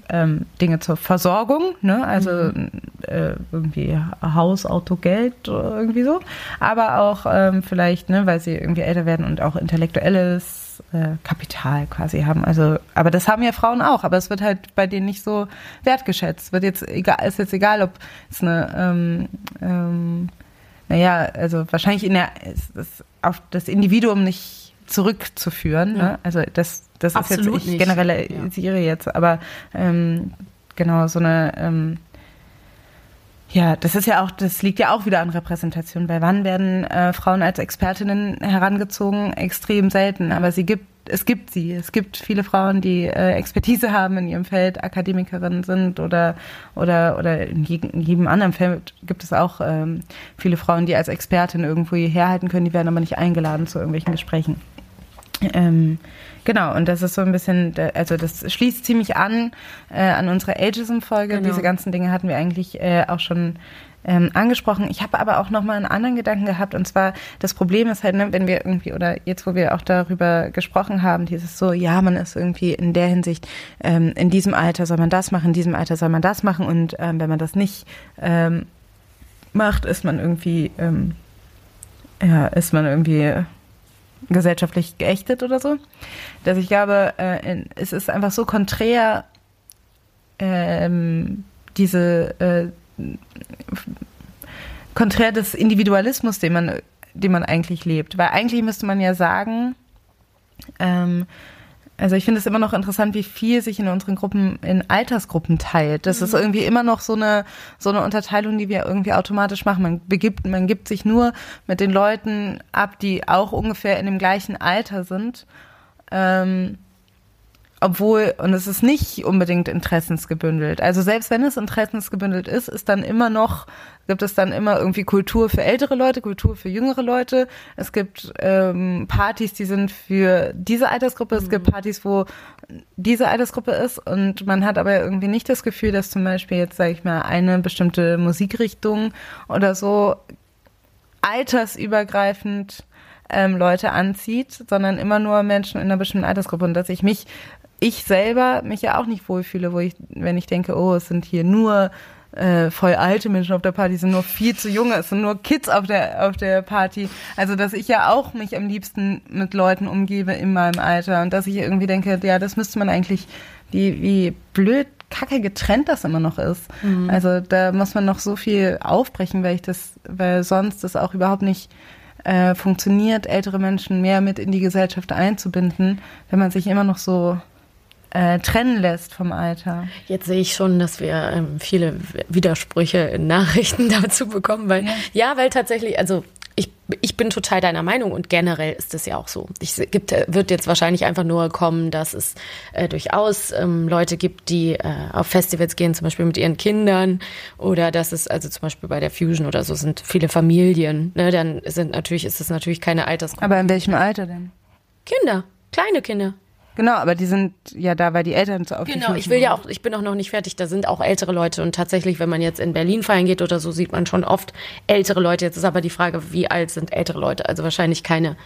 ähm, Dinge zur Versorgung, ne? also mhm. äh, irgendwie Haus, Auto, Geld irgendwie so, aber auch ähm, vielleicht, ne, weil sie irgendwie älter werden und auch intellektuelles äh, Kapital quasi haben. Also, aber das haben ja Frauen auch, aber es wird halt bei denen nicht so wertgeschätzt. Wird jetzt egal, ist jetzt egal, ob es eine ähm, ähm, naja, also wahrscheinlich auf das Individuum nicht zurückzuführen. Ja. Ne? Also das, das ist jetzt, ich generalisiere ja. jetzt, aber ähm, genau, so eine ähm, ja, das ist ja auch, das liegt ja auch wieder an Repräsentation. Bei wann werden äh, Frauen als Expertinnen herangezogen? Extrem selten, aber sie gibt, es gibt sie. Es gibt viele Frauen, die äh, Expertise haben in ihrem Feld, Akademikerinnen sind oder oder oder in, jedem, in jedem anderen Feld gibt es auch ähm, viele Frauen, die als Expertin irgendwo hierher halten können, die werden aber nicht eingeladen zu irgendwelchen Gesprächen. Ähm, Genau, und das ist so ein bisschen, also das schließt ziemlich an äh, an unsere Ageism-Folge. Genau. Diese ganzen Dinge hatten wir eigentlich äh, auch schon ähm, angesprochen. Ich habe aber auch noch mal einen anderen Gedanken gehabt und zwar das Problem ist halt, ne, wenn wir irgendwie oder jetzt, wo wir auch darüber gesprochen haben, dieses so, ja, man ist irgendwie in der Hinsicht ähm, in diesem Alter soll man das machen, in diesem Alter soll man das machen und ähm, wenn man das nicht ähm, macht, ist man irgendwie ähm, ja, ist man irgendwie gesellschaftlich geächtet oder so. Dass ich glaube, äh, es ist einfach so konträr, ähm, diese äh, konträr des Individualismus, den man, den man eigentlich lebt. Weil eigentlich müsste man ja sagen, ähm, also ich finde es immer noch interessant, wie viel sich in unseren Gruppen in Altersgruppen teilt. Das mhm. ist irgendwie immer noch so eine so eine Unterteilung, die wir irgendwie automatisch machen. Man begibt, man gibt sich nur mit den Leuten ab, die auch ungefähr in dem gleichen Alter sind. Ähm, obwohl, und es ist nicht unbedingt interessensgebündelt. Also selbst wenn es interessensgebündelt ist, ist dann immer noch, gibt es dann immer irgendwie Kultur für ältere Leute, Kultur für jüngere Leute. Es gibt ähm, Partys, die sind für diese Altersgruppe, es gibt mhm. Partys, wo diese Altersgruppe ist und man hat aber irgendwie nicht das Gefühl, dass zum Beispiel jetzt, sage ich mal, eine bestimmte Musikrichtung oder so altersübergreifend ähm, Leute anzieht, sondern immer nur Menschen in einer bestimmten Altersgruppe und dass ich mich ich selber mich ja auch nicht wohlfühle, wo ich, wenn ich denke, oh, es sind hier nur äh, voll alte Menschen auf der Party, es sind nur viel zu junge, es sind nur Kids auf der, auf der Party. Also, dass ich ja auch mich am liebsten mit Leuten umgebe in meinem Alter und dass ich irgendwie denke, ja, das müsste man eigentlich, wie, wie blöd kacke getrennt das immer noch ist. Mhm. Also da muss man noch so viel aufbrechen, weil ich das, weil sonst das auch überhaupt nicht äh, funktioniert, ältere Menschen mehr mit in die Gesellschaft einzubinden, wenn man sich immer noch so äh, trennen lässt vom Alter. Jetzt sehe ich schon, dass wir ähm, viele Widersprüche in Nachrichten dazu bekommen, weil ja, ja weil tatsächlich, also ich, ich bin total deiner Meinung und generell ist es ja auch so. Ich gibt, wird jetzt wahrscheinlich einfach nur kommen, dass es äh, durchaus ähm, Leute gibt, die äh, auf Festivals gehen, zum Beispiel mit ihren Kindern oder dass es also zum Beispiel bei der Fusion oder so sind viele Familien. Ne, dann sind natürlich ist es natürlich keine Altersgruppe. Aber in welchem Alter denn? Kinder, kleine Kinder. Genau, aber die sind ja da, weil die Eltern zu oft. Genau, ich will ja auch, ich bin auch noch nicht fertig. Da sind auch ältere Leute und tatsächlich, wenn man jetzt in Berlin feiern geht oder so, sieht man schon oft ältere Leute. Jetzt ist aber die Frage, wie alt sind ältere Leute? Also wahrscheinlich keine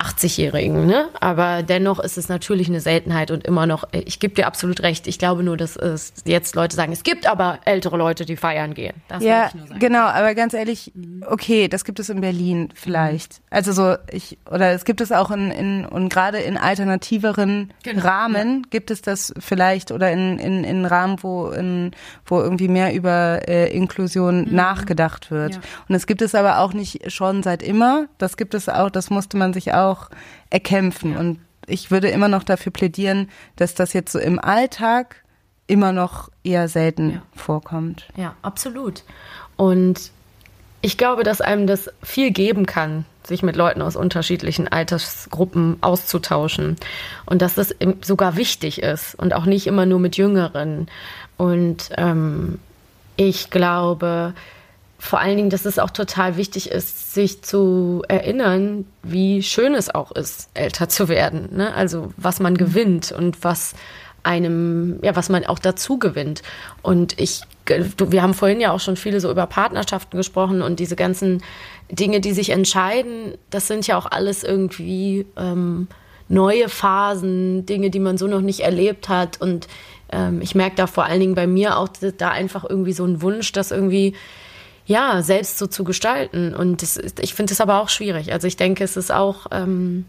80-Jährigen, ne? Aber dennoch ist es natürlich eine Seltenheit und immer noch, ich gebe dir absolut recht. Ich glaube nur, dass es jetzt Leute sagen, es gibt aber ältere Leute, die feiern gehen. Das ja, genau, aber ganz ehrlich, mhm. okay, das gibt es in Berlin vielleicht. Also so, ich, oder es gibt es auch in, in und gerade in alternativeren genau. Rahmen ja. gibt es das vielleicht oder in, in, in Rahmen, wo, in, wo irgendwie mehr über äh, Inklusion mhm. nachgedacht wird. Ja. Und es gibt es aber auch nicht schon seit immer. Das gibt es auch, das musste man sich auch auch erkämpfen. Und ich würde immer noch dafür plädieren, dass das jetzt so im Alltag immer noch eher selten ja. vorkommt. Ja, absolut. Und ich glaube, dass einem das viel geben kann, sich mit Leuten aus unterschiedlichen Altersgruppen auszutauschen. Und dass das sogar wichtig ist und auch nicht immer nur mit Jüngeren. Und ähm, ich glaube, vor allen Dingen, dass es auch total wichtig ist, sich zu erinnern, wie schön es auch ist, älter zu werden. Ne? Also was man mhm. gewinnt und was einem, ja, was man auch dazu gewinnt. Und ich, wir haben vorhin ja auch schon viele so über Partnerschaften gesprochen und diese ganzen Dinge, die sich entscheiden, das sind ja auch alles irgendwie ähm, neue Phasen, Dinge, die man so noch nicht erlebt hat. Und ähm, ich merke da vor allen Dingen bei mir auch da einfach irgendwie so ein Wunsch, dass irgendwie ja, selbst so zu gestalten. Und das, ich finde es aber auch schwierig. Also ich denke, es ist auch ähm,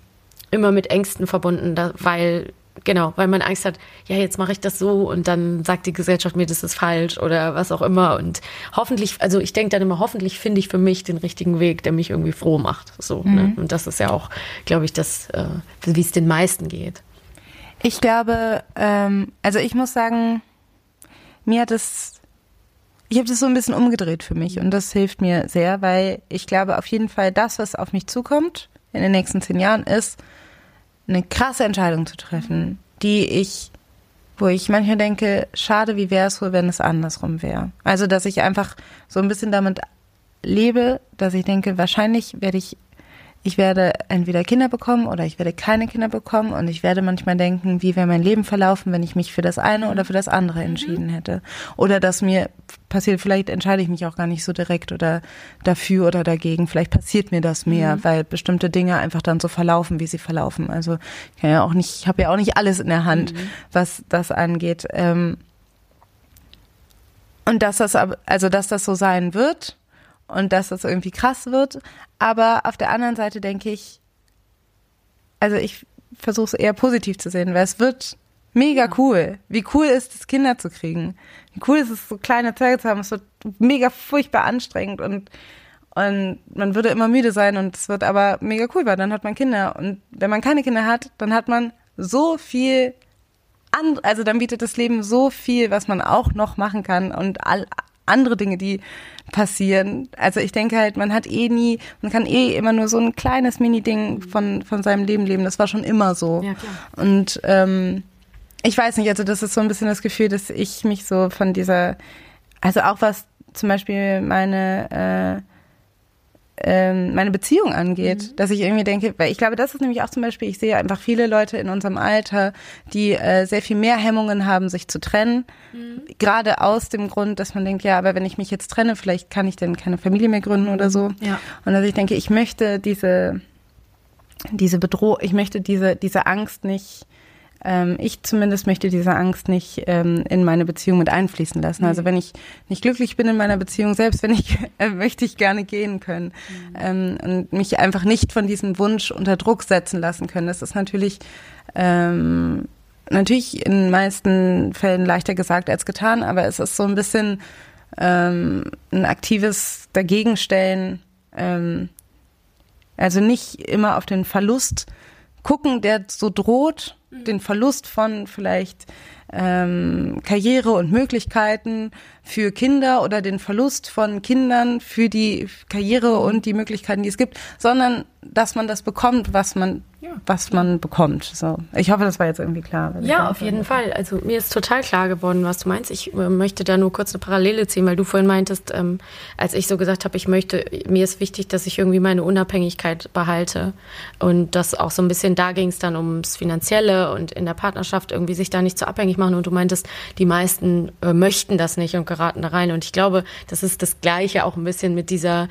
immer mit Ängsten verbunden, da, weil genau, weil man Angst hat, ja, jetzt mache ich das so und dann sagt die Gesellschaft mir, das ist falsch oder was auch immer. Und hoffentlich, also ich denke dann immer, hoffentlich finde ich für mich den richtigen Weg, der mich irgendwie froh macht. So, ne? mhm. ne? Und das ist ja auch, glaube ich, das, äh, wie es den meisten geht. Ich glaube, ähm, also ich muss sagen, mir hat es ich habe das so ein bisschen umgedreht für mich und das hilft mir sehr, weil ich glaube auf jeden Fall, das, was auf mich zukommt in den nächsten zehn Jahren, ist eine krasse Entscheidung zu treffen, die ich, wo ich manchmal denke, schade, wie wäre es wohl, wenn es andersrum wäre. Also, dass ich einfach so ein bisschen damit lebe, dass ich denke, wahrscheinlich werde ich ich werde entweder Kinder bekommen oder ich werde keine Kinder bekommen und ich werde manchmal denken, wie wäre mein Leben verlaufen, wenn ich mich für das eine oder für das andere mhm. entschieden hätte. Oder dass mir passiert, vielleicht entscheide ich mich auch gar nicht so direkt oder dafür oder dagegen. Vielleicht passiert mir das mehr, mhm. weil bestimmte Dinge einfach dann so verlaufen, wie sie verlaufen. Also ich kann ja auch nicht, ich habe ja auch nicht alles in der Hand, mhm. was das angeht. Ähm, und dass das also dass das so sein wird, und dass das irgendwie krass wird. Aber auf der anderen Seite denke ich, also ich versuche es eher positiv zu sehen, weil es wird mega cool. Wie cool ist es, Kinder zu kriegen? Wie cool ist es, so kleine Zeuge zu haben? Es wird mega furchtbar anstrengend und, und man würde immer müde sein und es wird aber mega cool, weil dann hat man Kinder. Und wenn man keine Kinder hat, dann hat man so viel also dann bietet das Leben so viel, was man auch noch machen kann und all, andere Dinge, die passieren. Also ich denke halt, man hat eh nie, man kann eh immer nur so ein kleines Mini-Ding von, von seinem Leben leben. Das war schon immer so. Ja. Und ähm, ich weiß nicht, also das ist so ein bisschen das Gefühl, dass ich mich so von dieser, also auch was zum Beispiel meine äh, ähm, meine Beziehung angeht, mhm. dass ich irgendwie denke, weil ich glaube, das ist nämlich auch zum Beispiel, ich sehe einfach viele Leute in unserem Alter, die äh, sehr viel mehr Hemmungen haben, sich zu trennen, mhm. gerade aus dem Grund, dass man denkt, ja, aber wenn ich mich jetzt trenne, vielleicht kann ich dann keine Familie mehr gründen oder so. Ja. Und dass ich denke, ich möchte diese diese Bedrohung, ich möchte diese diese Angst nicht ähm, ich zumindest möchte diese Angst nicht ähm, in meine Beziehung mit einfließen lassen. Also mhm. wenn ich nicht glücklich bin in meiner Beziehung, selbst wenn ich, äh, möchte ich gerne gehen können mhm. ähm, und mich einfach nicht von diesem Wunsch unter Druck setzen lassen können. Das ist natürlich ähm, natürlich in den meisten Fällen leichter gesagt als getan, aber es ist so ein bisschen ähm, ein aktives Dagegenstellen. Ähm, also nicht immer auf den Verlust gucken, der so droht, den Verlust von vielleicht ähm, Karriere und Möglichkeiten für Kinder oder den Verlust von Kindern für die Karriere und die Möglichkeiten, die es gibt, sondern dass man das bekommt, was man ja. was man bekommt. So, ich hoffe, das war jetzt irgendwie klar. Ja, auf jeden Fall. Also mir ist total klar geworden, was du meinst. Ich äh, möchte da nur kurz eine Parallele ziehen, weil du vorhin meintest, ähm, als ich so gesagt habe, ich möchte, mir ist wichtig, dass ich irgendwie meine Unabhängigkeit behalte und das auch so ein bisschen da ging es dann ums Finanzielle und in der Partnerschaft irgendwie sich da nicht so abhängig machen. Und du meintest, die meisten äh, möchten das nicht und geraten da rein. Und ich glaube, das ist das Gleiche auch ein bisschen mit dieser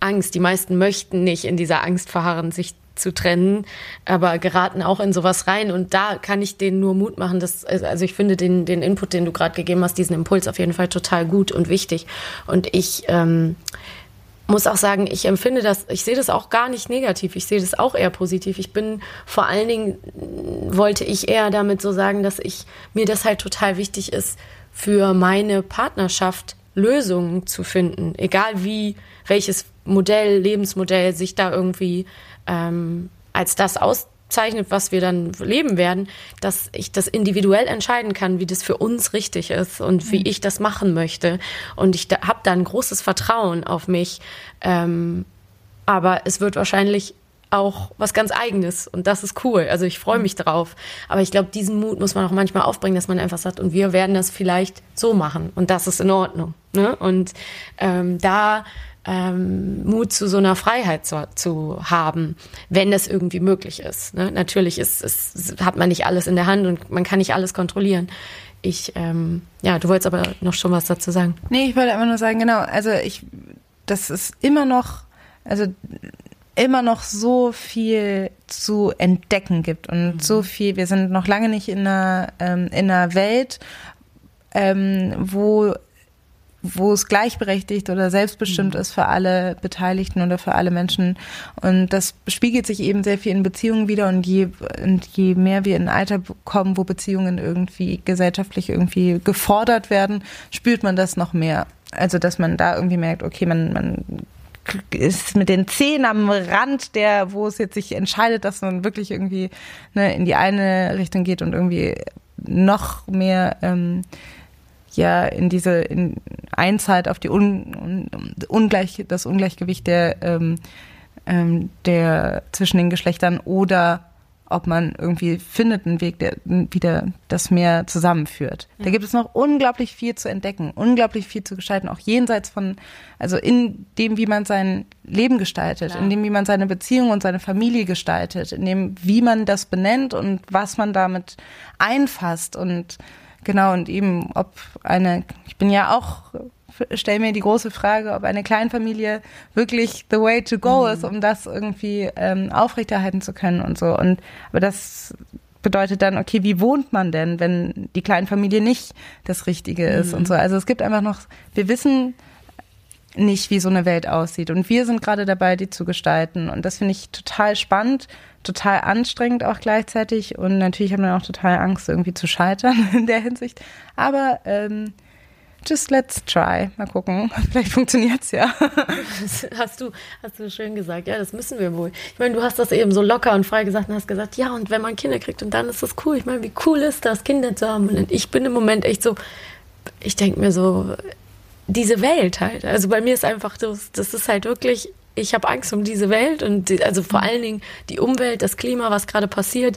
Angst. Die meisten möchten nicht in dieser Angst verharren, sich zu trennen, aber geraten auch in sowas rein. Und da kann ich denen nur Mut machen. Dass, also ich finde den, den Input, den du gerade gegeben hast, diesen Impuls auf jeden Fall total gut und wichtig. Und ich ähm, muss auch sagen, ich empfinde das, ich sehe das auch gar nicht negativ. Ich sehe das auch eher positiv. Ich bin vor allen Dingen, wollte ich eher damit so sagen, dass ich mir das halt total wichtig ist, für meine Partnerschaft Lösungen zu finden. Egal wie, welches Modell, Lebensmodell sich da irgendwie ähm, als das auszeichnet, was wir dann leben werden, dass ich das individuell entscheiden kann, wie das für uns richtig ist und wie mhm. ich das machen möchte. Und ich da, habe da ein großes Vertrauen auf mich. Ähm, aber es wird wahrscheinlich auch was ganz Eigenes und das ist cool. Also ich freue mhm. mich drauf. Aber ich glaube, diesen Mut muss man auch manchmal aufbringen, dass man einfach sagt, und wir werden das vielleicht so machen und das ist in Ordnung. Ne? Und ähm, da ähm, Mut zu so einer Freiheit zu, zu haben, wenn es irgendwie möglich ist. Ne? Natürlich ist, ist, hat man nicht alles in der Hand und man kann nicht alles kontrollieren. Ich, ähm, ja, du wolltest aber noch schon was dazu sagen. Nee, ich wollte einfach nur sagen, genau, also ich, das ist immer noch, also immer noch so viel zu entdecken gibt und mhm. so viel, wir sind noch lange nicht in einer, ähm, in einer Welt, ähm, wo wo es gleichberechtigt oder selbstbestimmt mhm. ist für alle Beteiligten oder für alle Menschen. Und das spiegelt sich eben sehr viel in Beziehungen wieder. Und je, und je mehr wir in ein Alter kommen, wo Beziehungen irgendwie gesellschaftlich irgendwie gefordert werden, spürt man das noch mehr. Also, dass man da irgendwie merkt, okay, man, man ist mit den Zehen am Rand der, wo es jetzt sich entscheidet, dass man wirklich irgendwie ne, in die eine Richtung geht und irgendwie noch mehr ähm, ja in diese in Einzahlt auf die Un, un, Ungleich, das Ungleichgewicht der, ähm, ähm, der zwischen den Geschlechtern oder ob man irgendwie findet einen Weg, der wieder das mehr zusammenführt. Da gibt es noch unglaublich viel zu entdecken, unglaublich viel zu gestalten, auch jenseits von, also in dem, wie man sein Leben gestaltet, Klar. in dem, wie man seine Beziehung und seine Familie gestaltet, in dem, wie man das benennt und was man damit einfasst und Genau, und eben, ob eine, ich bin ja auch, stelle mir die große Frage, ob eine Kleinfamilie wirklich the way to go mhm. ist, um das irgendwie ähm, aufrechterhalten zu können und so. Und aber das bedeutet dann, okay, wie wohnt man denn, wenn die Kleinfamilie nicht das Richtige ist mhm. und so. Also es gibt einfach noch, wir wissen nicht, wie so eine Welt aussieht. Und wir sind gerade dabei, die zu gestalten. Und das finde ich total spannend total anstrengend auch gleichzeitig und natürlich haben wir auch total Angst, irgendwie zu scheitern in der Hinsicht. Aber ähm, just let's try. Mal gucken. Vielleicht funktioniert's ja. hast du, hast du schön gesagt. Ja, das müssen wir wohl. Ich meine, du hast das eben so locker und frei gesagt und hast gesagt, ja, und wenn man Kinder kriegt und dann ist das cool. Ich meine, wie cool ist das, Kinder zu haben? Und ich bin im Moment echt so, ich denke mir so, diese Welt halt. Also bei mir ist einfach, das, das ist halt wirklich ich habe Angst um diese Welt und die, also vor allen Dingen die Umwelt, das Klima, was gerade passiert.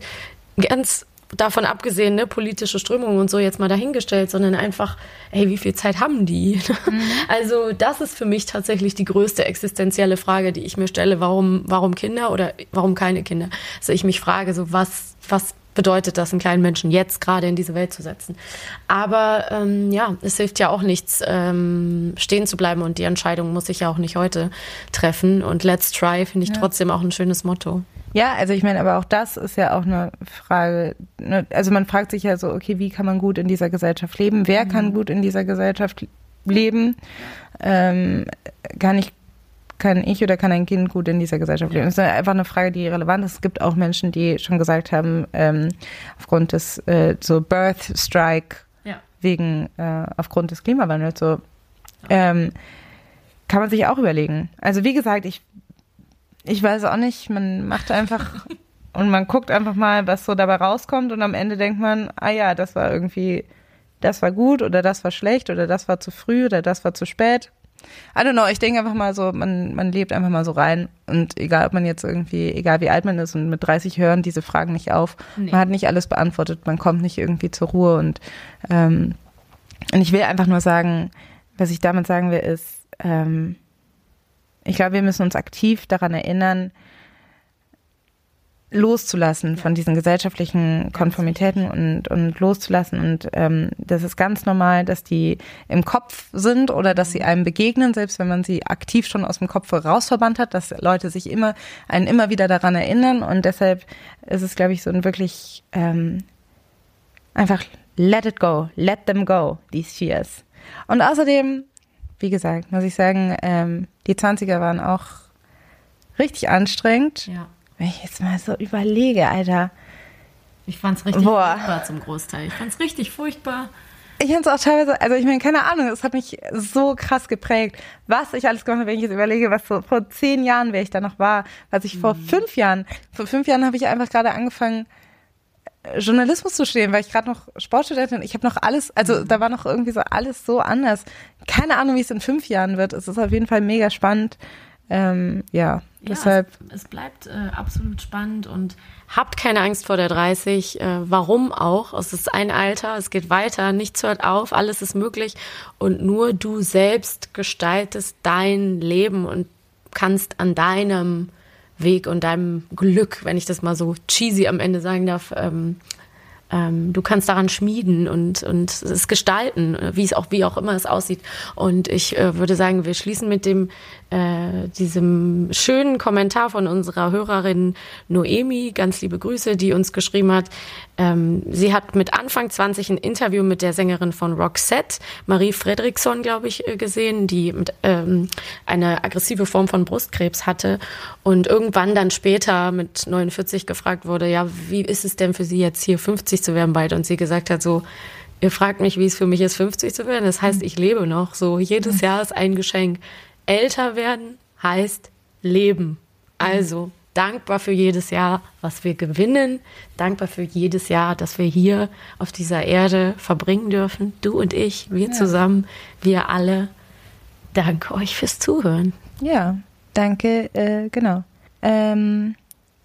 Ganz davon abgesehen, ne, politische Strömungen und so jetzt mal dahingestellt, sondern einfach, ey, wie viel Zeit haben die? Mhm. Also das ist für mich tatsächlich die größte existenzielle Frage, die ich mir stelle, warum, warum Kinder oder warum keine Kinder? Also ich mich frage, so was, was bedeutet das, einen kleinen Menschen jetzt gerade in diese Welt zu setzen. Aber ähm, ja, es hilft ja auch nichts, ähm, stehen zu bleiben und die Entscheidung muss ich ja auch nicht heute treffen. Und Let's Try finde ich ja. trotzdem auch ein schönes Motto. Ja, also ich meine, aber auch das ist ja auch eine Frage. Ne? Also man fragt sich ja so, okay, wie kann man gut in dieser Gesellschaft leben? Wer mhm. kann gut in dieser Gesellschaft leben? Ähm, kann ich kann ich oder kann ein Kind gut in dieser Gesellschaft leben? Das ist einfach eine Frage, die relevant ist. Es gibt auch Menschen, die schon gesagt haben, ähm, aufgrund des äh, so Birth Strike ja. wegen äh, aufgrund des Klimawandels so ähm, kann man sich auch überlegen. Also wie gesagt, ich ich weiß auch nicht. Man macht einfach und man guckt einfach mal, was so dabei rauskommt und am Ende denkt man, ah ja, das war irgendwie, das war gut oder das war schlecht oder das war zu früh oder das war zu spät. I don't know, ich denke einfach mal so, man, man lebt einfach mal so rein und egal, ob man jetzt irgendwie, egal wie alt man ist und mit 30 hören diese Fragen nicht auf, nee. man hat nicht alles beantwortet, man kommt nicht irgendwie zur Ruhe und, ähm, und ich will einfach nur sagen, was ich damit sagen will, ist, ähm, ich glaube, wir müssen uns aktiv daran erinnern, loszulassen von diesen gesellschaftlichen Konformitäten und, und loszulassen. Und ähm, das ist ganz normal, dass die im Kopf sind oder dass sie einem begegnen, selbst wenn man sie aktiv schon aus dem Kopf rausverbannt hat, dass Leute sich immer einen immer wieder daran erinnern. Und deshalb ist es, glaube ich, so ein wirklich ähm, einfach let it go, let them go, these fears. Und außerdem, wie gesagt, muss ich sagen, ähm, die 20er waren auch richtig anstrengend. Ja wenn ich jetzt mal so überlege, Alter. Ich fand's richtig Boah. furchtbar zum Großteil. Ich fand's richtig furchtbar. Ich fand's auch teilweise, also ich meine, keine Ahnung, es hat mich so krass geprägt, was ich alles gemacht habe, wenn ich jetzt überlege, was so vor zehn Jahren, wer ich da noch war, was ich mhm. vor fünf Jahren, vor fünf Jahren habe ich einfach gerade angefangen, äh, Journalismus zu stehen, weil ich gerade noch Sportstudentin, ich habe noch alles, also mhm. da war noch irgendwie so alles so anders. Keine Ahnung, wie es in fünf Jahren wird. Es ist auf jeden Fall mega spannend. Ähm, ja, ja, deshalb. Es, es bleibt äh, absolut spannend und habt keine Angst vor der 30. Äh, warum auch? Es ist ein Alter, es geht weiter, nichts hört auf, alles ist möglich und nur du selbst gestaltest dein Leben und kannst an deinem Weg und deinem Glück, wenn ich das mal so cheesy am Ende sagen darf, ähm, ähm, du kannst daran schmieden und, und es gestalten, wie es auch, wie auch immer es aussieht. Und ich äh, würde sagen, wir schließen mit dem, äh, diesem schönen Kommentar von unserer Hörerin Noemi, ganz liebe Grüße, die uns geschrieben hat, ähm, sie hat mit Anfang 20 ein Interview mit der Sängerin von Roxette, Marie Fredriksson, glaube ich, äh, gesehen, die mit, ähm, eine aggressive Form von Brustkrebs hatte. Und irgendwann dann später mit 49 gefragt wurde, ja, wie ist es denn für sie jetzt hier 50 zu werden bald? Und sie gesagt hat so, ihr fragt mich, wie es für mich ist, 50 zu werden. Das heißt, ich lebe noch. So, jedes Jahr ist ein Geschenk. Älter werden heißt leben. Also, dankbar für jedes Jahr, was wir gewinnen, dankbar für jedes Jahr, dass wir hier auf dieser Erde verbringen dürfen. Du und ich, wir ja. zusammen, wir alle. Danke euch fürs Zuhören. Ja, danke, äh, genau. Ähm,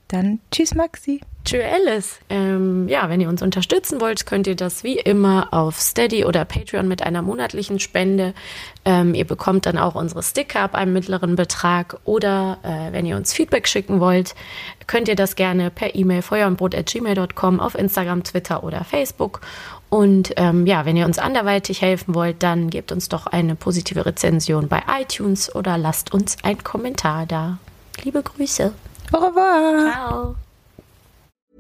dann tschüss, Maxi. Tschüss, Alice. Ähm, ja, wenn ihr uns unterstützen wollt, könnt ihr das wie immer auf Steady oder Patreon mit einer monatlichen Spende. Ähm, ihr bekommt dann auch unsere Sticker ab einem mittleren Betrag. Oder äh, wenn ihr uns Feedback schicken wollt, könnt ihr das gerne per E-Mail feuerundbrot.gmail.com auf Instagram, Twitter oder Facebook. Und ähm, ja, wenn ihr uns anderweitig helfen wollt, dann gebt uns doch eine positive Rezension bei iTunes oder lasst uns einen Kommentar da. Liebe Grüße. Au revoir. Ciao.